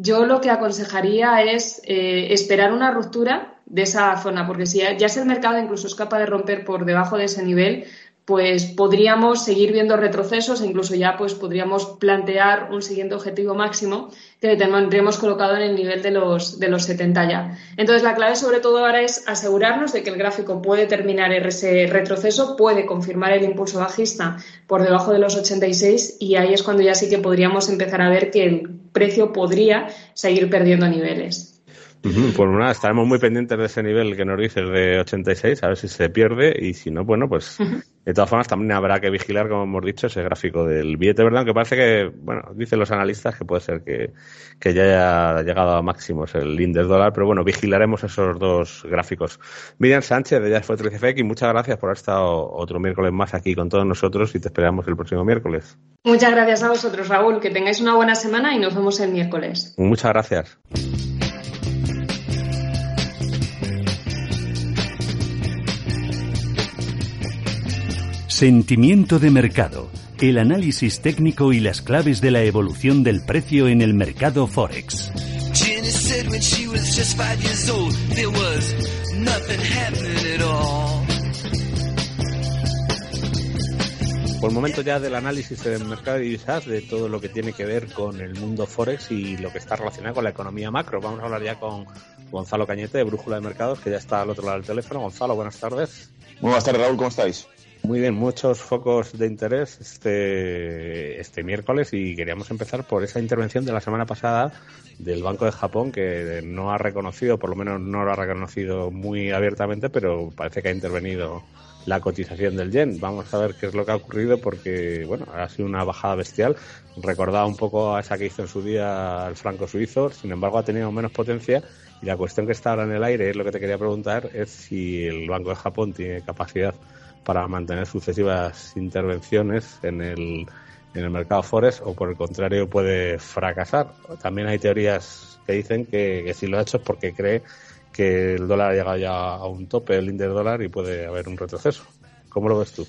Yo lo que aconsejaría es eh, esperar una ruptura de esa zona, porque si ya si el mercado incluso es capaz de romper por debajo de ese nivel, pues podríamos seguir viendo retrocesos e incluso ya pues podríamos plantear un siguiente objetivo máximo que tendríamos colocado en el nivel de los, de los 70 ya. Entonces la clave sobre todo ahora es asegurarnos de que el gráfico puede terminar ese retroceso, puede confirmar el impulso bajista por debajo de los 86 y ahí es cuando ya sí que podríamos empezar a ver que el precio podría seguir perdiendo niveles. Pues nada, estaremos muy pendientes de ese nivel que nos dices de 86, a ver si se pierde y si no, bueno, pues de todas formas también habrá que vigilar, como hemos dicho, ese gráfico del billete, ¿verdad? Que parece que, bueno, dicen los analistas que puede ser que, ya haya llegado a máximos el índice dólar, pero bueno, vigilaremos esos dos gráficos. Miriam Sánchez de Ya fue 13FX, muchas gracias por haber estado otro miércoles más aquí con todos nosotros y te esperamos el próximo miércoles. Muchas gracias a vosotros, Raúl, que tengáis una buena semana y nos vemos el miércoles. Muchas gracias. Sentimiento de mercado, el análisis técnico y las claves de la evolución del precio en el mercado Forex. Por el momento ya del análisis del mercado de divisas, de todo lo que tiene que ver con el mundo Forex y lo que está relacionado con la economía macro. Vamos a hablar ya con Gonzalo Cañete de Brújula de Mercados, que ya está al otro lado del teléfono. Gonzalo, buenas tardes. Buenas tardes, Raúl, ¿cómo estáis? Muy bien, muchos focos de interés este, este miércoles y queríamos empezar por esa intervención de la semana pasada del Banco de Japón que no ha reconocido, por lo menos no lo ha reconocido muy abiertamente, pero parece que ha intervenido la cotización del yen. Vamos a ver qué es lo que ha ocurrido porque, bueno, ha sido una bajada bestial. Recordaba un poco a esa que hizo en su día el franco suizo, sin embargo ha tenido menos potencia y la cuestión que está ahora en el aire es lo que te quería preguntar, es si el Banco de Japón tiene capacidad para mantener sucesivas intervenciones en el, en el mercado Forex o por el contrario puede fracasar. También hay teorías que dicen que, si lo ha hecho es porque cree que el dólar ha llegado ya a un tope, el índice dólar, y puede haber un retroceso. ¿Cómo lo ves tú?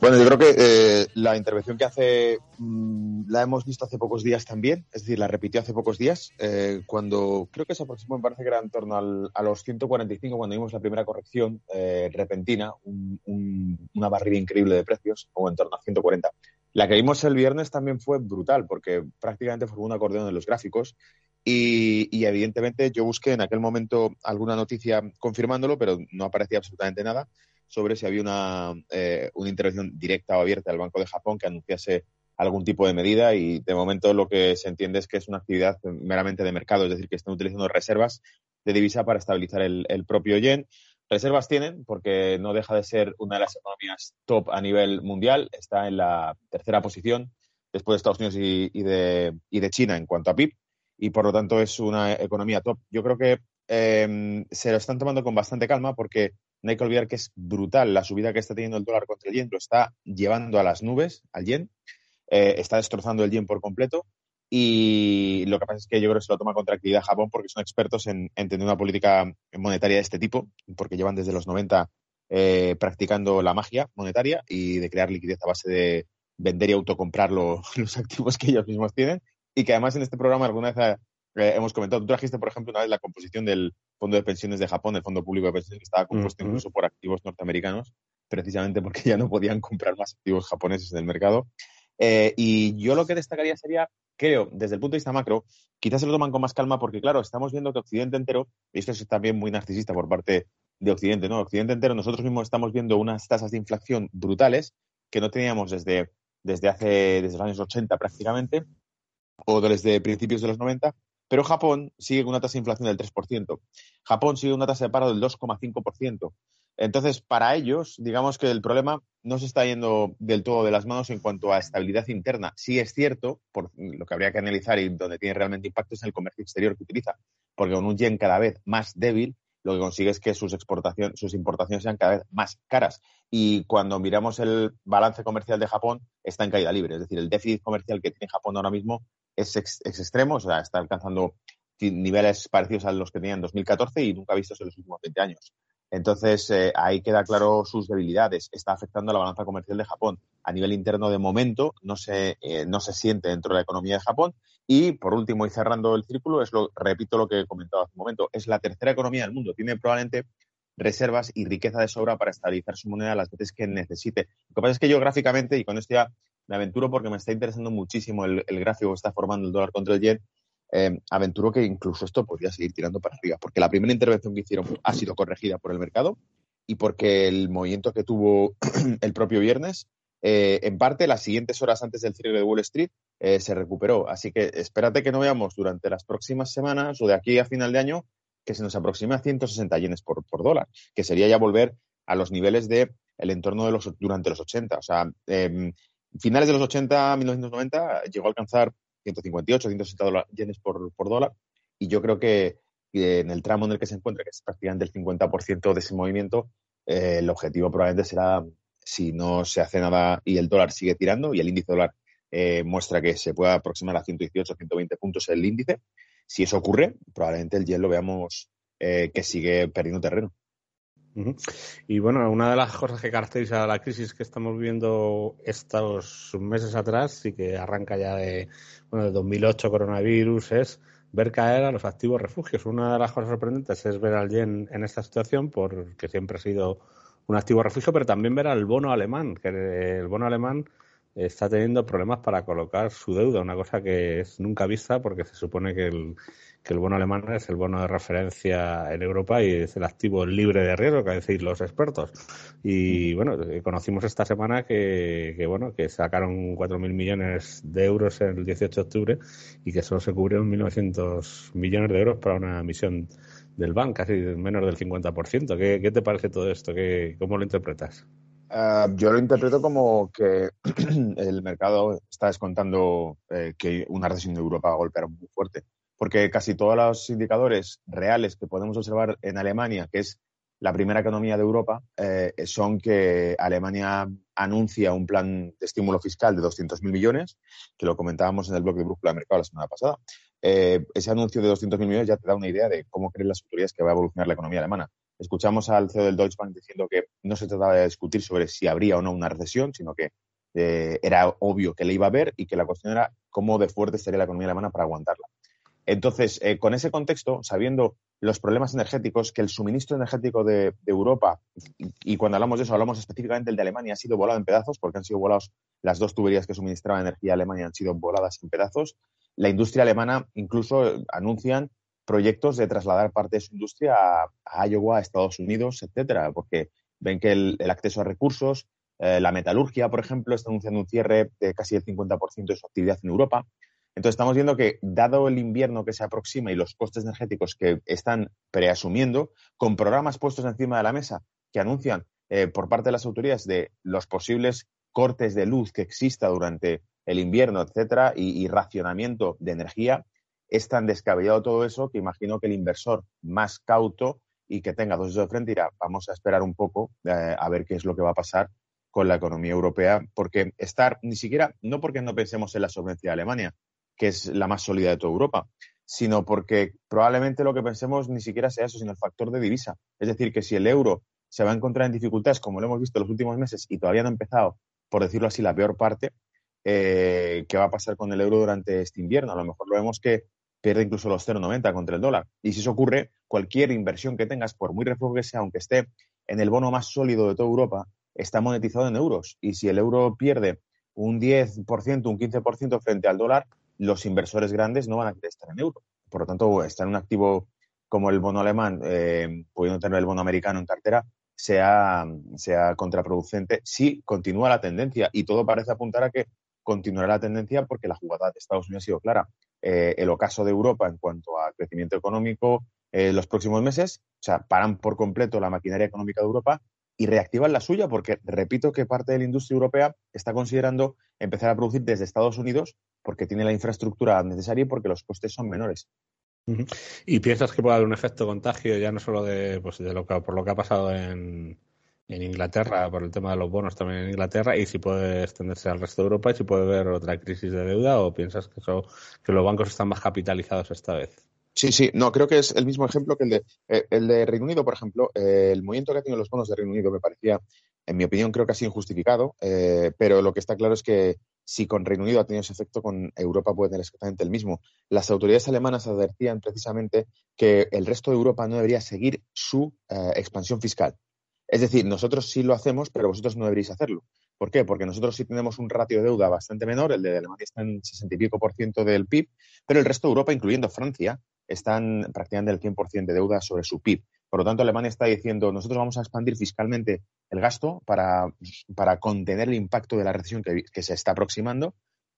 Bueno, yo creo que eh, la intervención que hace mm, la hemos visto hace pocos días también, es decir, la repitió hace pocos días, eh, cuando creo que se aproximó, me parece que era en torno a los 145, cuando vimos la primera corrección eh, repentina, una barrida increíble de precios, o en torno a 140. La que vimos el viernes también fue brutal, porque prácticamente formó un acordeón de los gráficos y, y, evidentemente yo busqué en aquel momento alguna noticia confirmándolo, pero no aparecía absolutamente nada sobre si había una, eh, una intervención directa o abierta del Banco de Japón que anunciase algún tipo de medida y de momento lo que se entiende es que es una actividad meramente de mercado, es decir, que están utilizando reservas de divisa para estabilizar el, propio yen. Reservas tienen porque no deja de ser una de las economías top a nivel mundial. Está en la tercera posición después de Estados Unidos y, de, y de, China en cuanto a PIB y por lo tanto es una economía top. Yo creo que em, se lo están tomando con bastante calma porque no hay que olvidar que es brutal la subida que está teniendo el dólar contra el yen, lo está llevando a las nubes al yen, eh, está destrozando el yen por completo y lo que pasa es que yo creo que se lo toma con tranquilidad Japón porque son expertos en, tener una política monetaria de este tipo, porque llevan desde los 90 eh, practicando la magia monetaria y de crear liquidez a base de vender y autocomprar los activos que ellos mismos tienen. Y que además en este programa alguna vez eh, hemos comentado, tú trajiste, por ejemplo, una vez la composición del Fondo de Pensiones de Japón, el Fondo Público de Pensiones, que estaba compuesto incluso por activos norteamericanos, precisamente porque ya no podían comprar más activos japoneses en el mercado. Eh, y yo lo que destacaría sería creo, desde el punto de vista macro, quizás se lo toman con más calma porque, claro, estamos viendo que Occidente entero, y esto es también muy narcisista por parte de Occidente, ¿no? Occidente entero, nosotros mismos estamos viendo unas tasas de inflación brutales que no teníamos desde, desde hace, desde los años 80 prácticamente, o desde principios de los 90, pero Japón sigue con una tasa de inflación del 3%. Japón sigue una tasa de paro del 2,5%. Entonces, para ellos, digamos que el problema no se está yendo del todo de las manos en cuanto a estabilidad interna. Sí es cierto, por lo que habría que analizar y donde tiene realmente impacto es en el comercio exterior que utiliza, porque con un yen cada vez más débil, lo que consigue es que sus exportaciones, sus importaciones sean cada vez más caras. Y cuando miramos el balance comercial de Japón, está en caída libre. Es decir, el déficit comercial que tiene Japón ahora mismo es, extremo, o sea, está alcanzando niveles parecidos a los que tenía en 2014 y nunca ha visto en los últimos 20 años. Entonces, eh, ahí queda claro sus debilidades. Está afectando a la balanza comercial de Japón. A nivel interno, de momento, no se, eh, no se siente dentro de la economía de Japón. Y, por último, y cerrando el círculo, es lo, repito lo que he comentado hace un momento, es la tercera economía del mundo. Tiene probablemente reservas y riqueza de sobra para estabilizar su moneda las veces que necesite. Lo que pasa es que yo gráficamente, y con esto ya me aventuro porque me está interesando muchísimo el, gráfico que está formando el dólar contra el yen, eh, aventuro que incluso esto podría seguir tirando para arriba, porque la primera intervención que hicieron ha sido corregida por el mercado y porque el movimiento que tuvo el propio viernes, eh, en parte las siguientes horas antes del cierre de Wall Street, eh, se recuperó. Así que espérate que no veamos durante las próximas semanas o de aquí a final de año que se nos aproxime a 160 yenes por, dólar, que sería ya volver a los niveles de el entorno de los durante los 80. O sea, em, finales de los 80, 1990, llegó a alcanzar 158, 160 yenes por, dólar. Y yo creo que en el tramo en el que se encuentra, que es prácticamente el 50% de ese movimiento, eh, el objetivo probablemente será, si no se hace nada y el dólar sigue tirando y el índice dólar eh, muestra que se puede aproximar a 118, 120 puntos el índice, si eso ocurre, probablemente el yen lo veamos eh, que sigue perdiendo terreno. Y bueno, una de las cosas que caracteriza la crisis que estamos viendo estos meses atrás y que arranca ya de, bueno, de 2008 coronavirus es ver caer a los activos refugios. Una de las cosas sorprendentes es ver al yen en esta situación porque siempre ha sido un activo refugio, pero también ver al bono alemán, que el bono alemán está teniendo problemas para colocar su deuda, una cosa que es nunca vista porque se supone que el, que el bono alemán es el bono de referencia en Europa y es el activo libre de riesgo, que decir los expertos. Y bueno, conocimos esta semana que, que bueno, que sacaron 4.000 millones de euros el 18 de octubre y que solo se cubrieron 1.900 millones de euros para una emisión del BAN, casi menos del 50%. ¿Qué, qué te parece todo esto? ¿Qué, ¿Cómo lo interpretas? Ah, yo lo interpreto como que el mercado está descontando eh, que una recesión de Europa va a golpear muy fuerte porque casi todos los indicadores reales que podemos observar en Alemania, que es la primera economía de Europa, eh, son que Alemania anuncia un plan de estímulo fiscal de 200.000 millones, que lo comentábamos en el blog de Brújula de Mercado la semana pasada. Eh, ese anuncio de 200.000 millones ya te da una idea de cómo creen las autoridades que va a evolucionar la economía alemana. Escuchamos al CEO del Deutsche Bank diciendo que no se trataba de discutir sobre si habría o no una recesión, sino que eh, era obvio que le iba a haber y que la cuestión era cómo de fuerte sería la economía alemana para aguantarla. Entonces, eh, con ese contexto, sabiendo los problemas energéticos, que el suministro energético de, Europa, y, cuando hablamos de eso, hablamos específicamente del de Alemania, ha sido volado en pedazos, porque han sido volados las dos tuberías que suministraban energía a Alemania, han sido voladas en pedazos. La industria alemana incluso eh, anuncian proyectos de trasladar parte de su industria a, Iowa, a Estados Unidos, etcétera, porque ven que el, acceso a recursos, eh, la metalurgia, por ejemplo, está anunciando un cierre de casi el 50% de su actividad en Europa. Entonces estamos viendo que, dado el invierno que se aproxima y los costes energéticos que están preasumiendo, con programas puestos encima de la mesa que anuncian eh, por parte de las autoridades de los posibles cortes de luz que exista durante el invierno, etcétera, y, racionamiento de energía, es tan descabellado todo eso que imagino que el inversor más cauto y que tenga dos dedos de frente dirá, vamos a esperar un poco eh, a ver qué es lo que va a pasar con la economía europea, porque estar, ni siquiera, no porque no pensemos en la solvencia de Alemania, que es la más sólida de toda Europa, sino porque probablemente lo que pensemos ni siquiera sea eso, sino el factor de divisa. Es decir, que si el euro se va a encontrar en dificultades, como lo hemos visto en los últimos meses, y todavía no ha empezado, por decirlo así, la peor parte, eh, ¿qué va a pasar con el euro durante este invierno? A lo mejor lo vemos que pierde incluso los 0,90 contra el dólar. Y si eso ocurre, cualquier inversión que tengas, por muy refugio que sea, aunque esté en el bono más sólido de toda Europa, está monetizado en euros. Y si el euro pierde un 10%, un 15% frente al dólar, los inversores grandes no van a querer estar en euro. Por lo tanto, estar en un activo como el bono alemán, eh, pudiendo tener el bono americano en cartera, sea, sea contraproducente si continúa la tendencia. Y todo parece apuntar a que continuará la tendencia porque la jugada de Estados Unidos ha sido clara. Eh, el ocaso de Europa en cuanto a crecimiento económico en los próximos meses, o sea, paran por completo la maquinaria económica de Europa y reactivan la suya porque repito que parte de la industria europea está considerando empezar a producir desde Estados Unidos porque tiene la infraestructura necesaria y porque los costes son menores. ¿Y piensas que puede haber un efecto contagio ya no solo de, pues, de lo que, por lo que ha pasado en, en Inglaterra, por el tema de los bonos también en Inglaterra, y si puede extenderse al resto de Europa y si puede haber otra crisis de deuda o piensas que, eso, que los bancos están más capitalizados esta vez? Sí, sí, no, creo que es el mismo ejemplo que el de, eh, el de Reino Unido, por ejemplo. Eh, el movimiento que ha tenido los bonos de Reino Unido me parecía, en mi opinión, creo que ha sido injustificado, eh, pero lo que está claro es que si con Reino Unido ha tenido ese efecto, con Europa puede tener exactamente el mismo. Las autoridades alemanas advertían precisamente que el resto de Europa no debería seguir su expansión fiscal. Es decir, nosotros sí lo hacemos, pero vosotros no deberéis hacerlo. ¿Por qué? Porque nosotros sí tenemos un ratio de deuda bastante menor, el de Alemania está en 60 y pico por ciento del PIB, pero el resto de Europa, incluyendo Francia, están prácticamente el 100% de deuda sobre su PIB. Por lo tanto, Alemania está diciendo, nosotros vamos a expandir fiscalmente el gasto para, para contener el impacto de la recesión que, se está aproximando,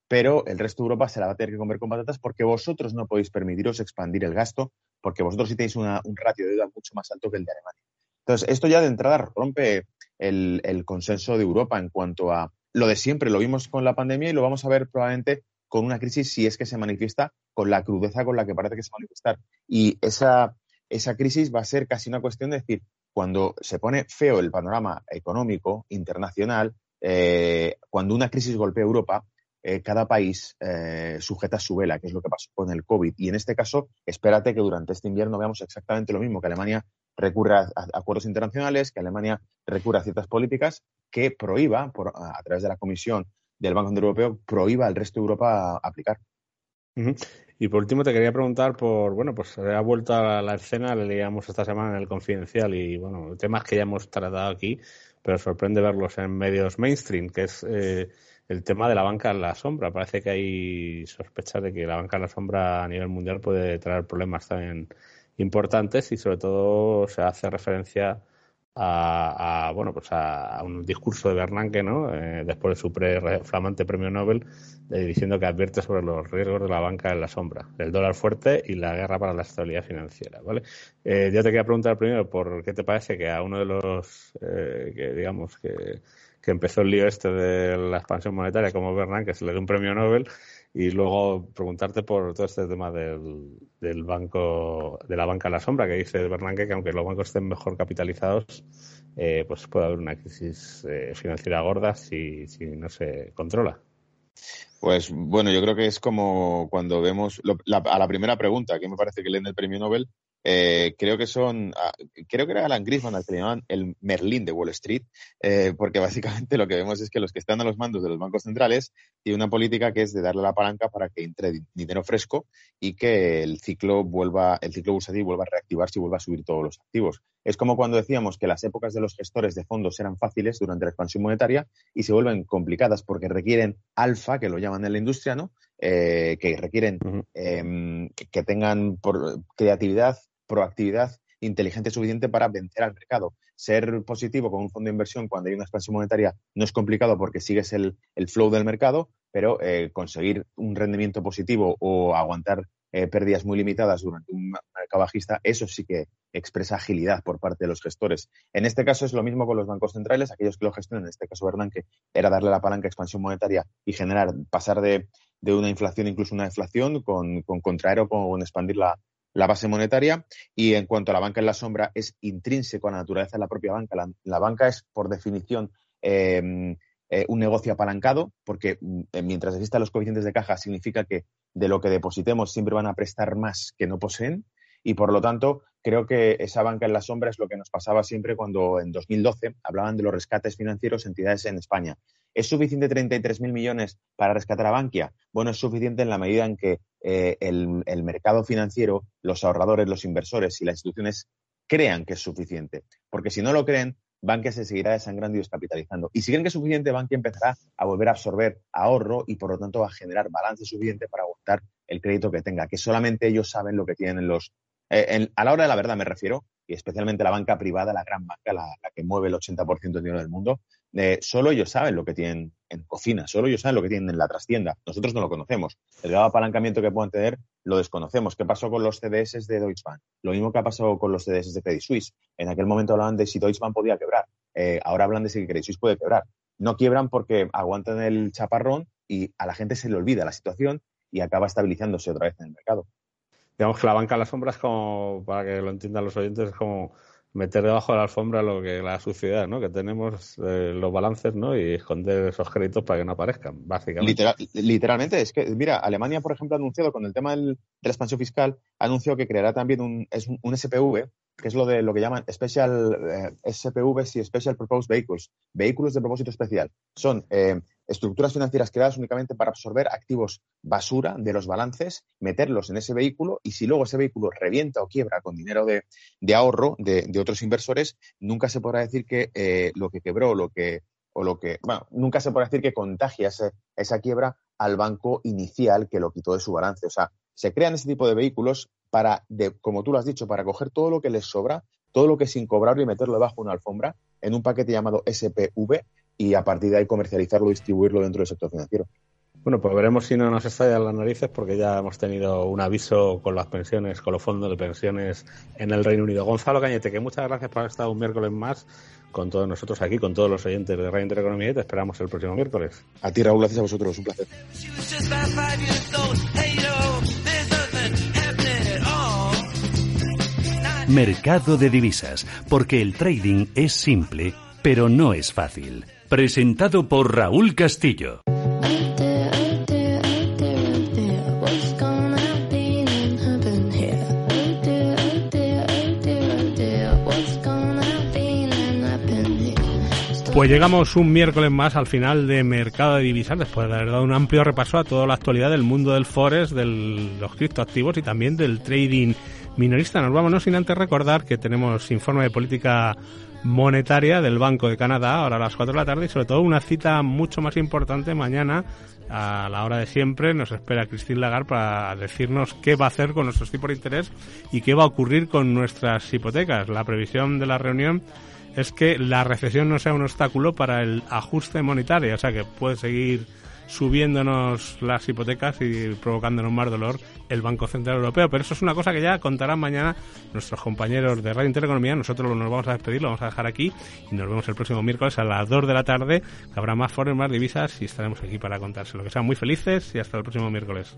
pero el resto de Europa se la va a tener que comer con patatas porque vosotros no podéis permitiros expandir el gasto, porque vosotros sí tenéis un ratio de deuda mucho más alto que el de Alemania. Entonces, esto ya de entrada rompe el, consenso de Europa en cuanto a lo de siempre. Lo vimos con la pandemia y lo vamos a ver probablemente con una crisis si es que se manifiesta con la crudeza con la que parece que se va a manifestar. Y esa, esa crisis va a ser casi una cuestión de decir, cuando se pone feo el panorama económico internacional, eh, cuando una crisis golpea Europa, eh, cada país eh, sujeta su vela, que es lo que pasó con el COVID. Y en este caso, espérate que durante este invierno veamos exactamente lo mismo, que Alemania recurra a, acuerdos internacionales, que Alemania recurra a ciertas políticas que prohíba, por, a través de la Comisión del Banco Central Europeo prohíba al resto de Europa aplicar. Y por último te quería preguntar por, bueno, pues ha vuelto a la escena, le leíamos esta semana en el Confidencial y, bueno, temas que ya hemos tratado aquí, pero sorprende verlos en medios mainstream, que es eh, el tema de la banca en la sombra. Parece que hay sospechas de que la banca en la sombra a nivel mundial puede traer problemas también importantes y sobre todo se hace referencia a, bueno pues a, un discurso de Bernanke no eh, después de su pre flamante premio Nobel eh, diciendo que advierte sobre los riesgos de la banca en la sombra el dólar fuerte y la guerra para la estabilidad financiera vale eh, yo te quería preguntar primero por qué te parece que a uno de los que digamos que, que empezó el lío este de la expansión monetaria como Bernanke se le dio un premio Nobel y luego preguntarte por todo este tema del, del banco, de la banca a la sombra, que dice Bernanke que aunque los bancos estén mejor capitalizados, eh, pues puede haber una crisis eh, financiera gorda si, si no se controla. Pues bueno, yo creo que es como cuando vemos a la primera pregunta, que me parece que leen el premio Nobel, eh, creo que son, ah, creo que era Alan Grisman al que llamaban el Merlín de Wall Street, eh, porque básicamente lo que vemos es que los que están a los mandos de los bancos centrales tienen una política que es de darle la palanca para que entre dinero fresco y que el ciclo vuelva, el ciclo bursátil vuelva a reactivarse y vuelva a subir todos los activos. Es como cuando decíamos que las épocas de los gestores de fondos eran fáciles durante la expansión monetaria y se vuelven complicadas porque requieren alfa, que lo llaman en la industria, ¿no? Eh, que requieren em, que tengan por creatividad, proactividad inteligente suficiente para vencer al mercado. Ser positivo con un fondo de inversión cuando hay una expansión monetaria no es complicado porque sigues el, flow del mercado, pero conseguir un rendimiento positivo o aguantar pérdidas muy limitadas durante un mercado bajista, eso sí que expresa agilidad por parte de los gestores. En este caso es lo mismo con los bancos centrales, aquellos que lo gestionan, en este caso que era darle la palanca a expansión monetaria y generar, pasar de, una inflación incluso una deflación con, contraer o con expandir la, base monetaria. Y en cuanto a la banca en la sombra, es intrínseco a la naturaleza de la propia banca. La, banca es, por definición, em, eh, un negocio apalancado, porque mm, mientras existan los coeficientes de caja, significa que de lo que depositemos siempre van a prestar más que no poseen y por lo tanto creo que esa banca en la sombra es lo que nos pasaba siempre cuando en 2012 hablaban de los rescates financieros entidades en España. ¿Es suficiente 33.000 millones para rescatar a Bankia? Bueno, es suficiente en la medida en que eh, el, mercado financiero, los ahorradores, los inversores y las instituciones crean que es suficiente. Porque si no lo creen, Bankia se seguirá desangrando y descapitalizando. Y si creen que es suficiente, Bankia empezará a volver a absorber ahorro y, por lo tanto, a generar balance suficiente para aguantar el crédito que tenga, que solamente ellos saben lo que tienen los eh, a la hora de la verdad me refiero, y especialmente la banca privada, la gran banca, la, que mueve el 80% del dinero del mundo, eh, solo ellos saben lo que tienen en cocina, solo ellos saben lo que tienen en la trastienda. Nosotros no lo conocemos. El grado de apalancamiento que pueden tener lo desconocemos. ¿Qué pasó con los CDS de Deutsche Bank? Lo mismo que ha pasado con los CDS de Credit Suisse. En aquel momento hablaban de si Deutsche Bank podía quebrar. Eh, ahora hablan de si Credit Suisse puede quebrar. No quiebran porque aguantan el chaparrón y a la gente se le olvida la situación y acaba estabilizándose otra vez en el mercado digamos que la banca a la sombra es como, para que lo entiendan los oyentes, es como meter debajo de la alfombra lo que la suciedad ¿no? que tenemos eh, los balances ¿no? y esconder esos créditos para que no aparezcan, básicamente. literalmente, es que, mira, Alemania, por ejemplo, ha anunciado con el tema del, de la expansión fiscal, ha anunciado que creará también un, es un, SPV, que es lo de lo que llaman Special eh, SPVs y Special Proposed Vehicles, vehículos de propósito especial. Son eh, estructuras financieras creadas únicamente para absorber activos basura de los balances, meterlos en ese vehículo y si luego ese vehículo revienta o quiebra con dinero de, ahorro de, otros inversores, nunca se podrá decir que eh, lo que quebró lo que, o lo que, bueno, nunca se podrá decir que contagia esa quiebra al banco inicial que lo quitó de su balance. O sea, se crean ese tipo de vehículos para, de, como tú lo has dicho, para coger todo lo que les sobra, todo lo que es incobrable y meterlo debajo de una alfombra en un paquete llamado SPV y a partir de ahí comercializarlo y distribuirlo dentro del sector financiero. Bueno, pues veremos si no nos estallan las narices porque ya hemos tenido un aviso con las pensiones, con los fondos de pensiones en el Reino Unido. Gonzalo Cañete, que muchas gracias por haber estado un miércoles más con todos nosotros aquí, con todos los oyentes de Radio Intereconomía y te esperamos el próximo miércoles. A ti, Raúl, gracias a vosotros, un placer. Mercado de divisas, porque el trading es simple, pero no es fácil. Presentado por Raúl Castillo. Pues llegamos un miércoles más al final de Mercado de Divisas, después de haber dado un amplio repaso a toda la actualidad del mundo del Forex, de los criptoactivos y también del trading minorista. Nos vamos no sin antes recordar que tenemos informe de política monetaria del Banco de Canadá ahora a las 4 de la tarde y sobre todo una cita mucho más importante mañana a la hora de siempre nos espera Christine Lagarde para decirnos qué va a hacer con nuestros tipos de interés y qué va a ocurrir con nuestras hipotecas. La previsión de la reunión es que la recesión no sea un obstáculo para el ajuste monetario, o sea que puede seguir subiéndonos las hipotecas y provocándonos más dolor el Banco Central Europeo. Pero eso es una cosa que ya contarán mañana nuestros compañeros de Radio Intereconomía. Nosotros nos vamos a despedir, lo vamos a dejar aquí y nos vemos el próximo miércoles a las 2 de la tarde, habrá más foros, más divisas y estaremos aquí para contárselo. Que sean muy felices y hasta el próximo miércoles.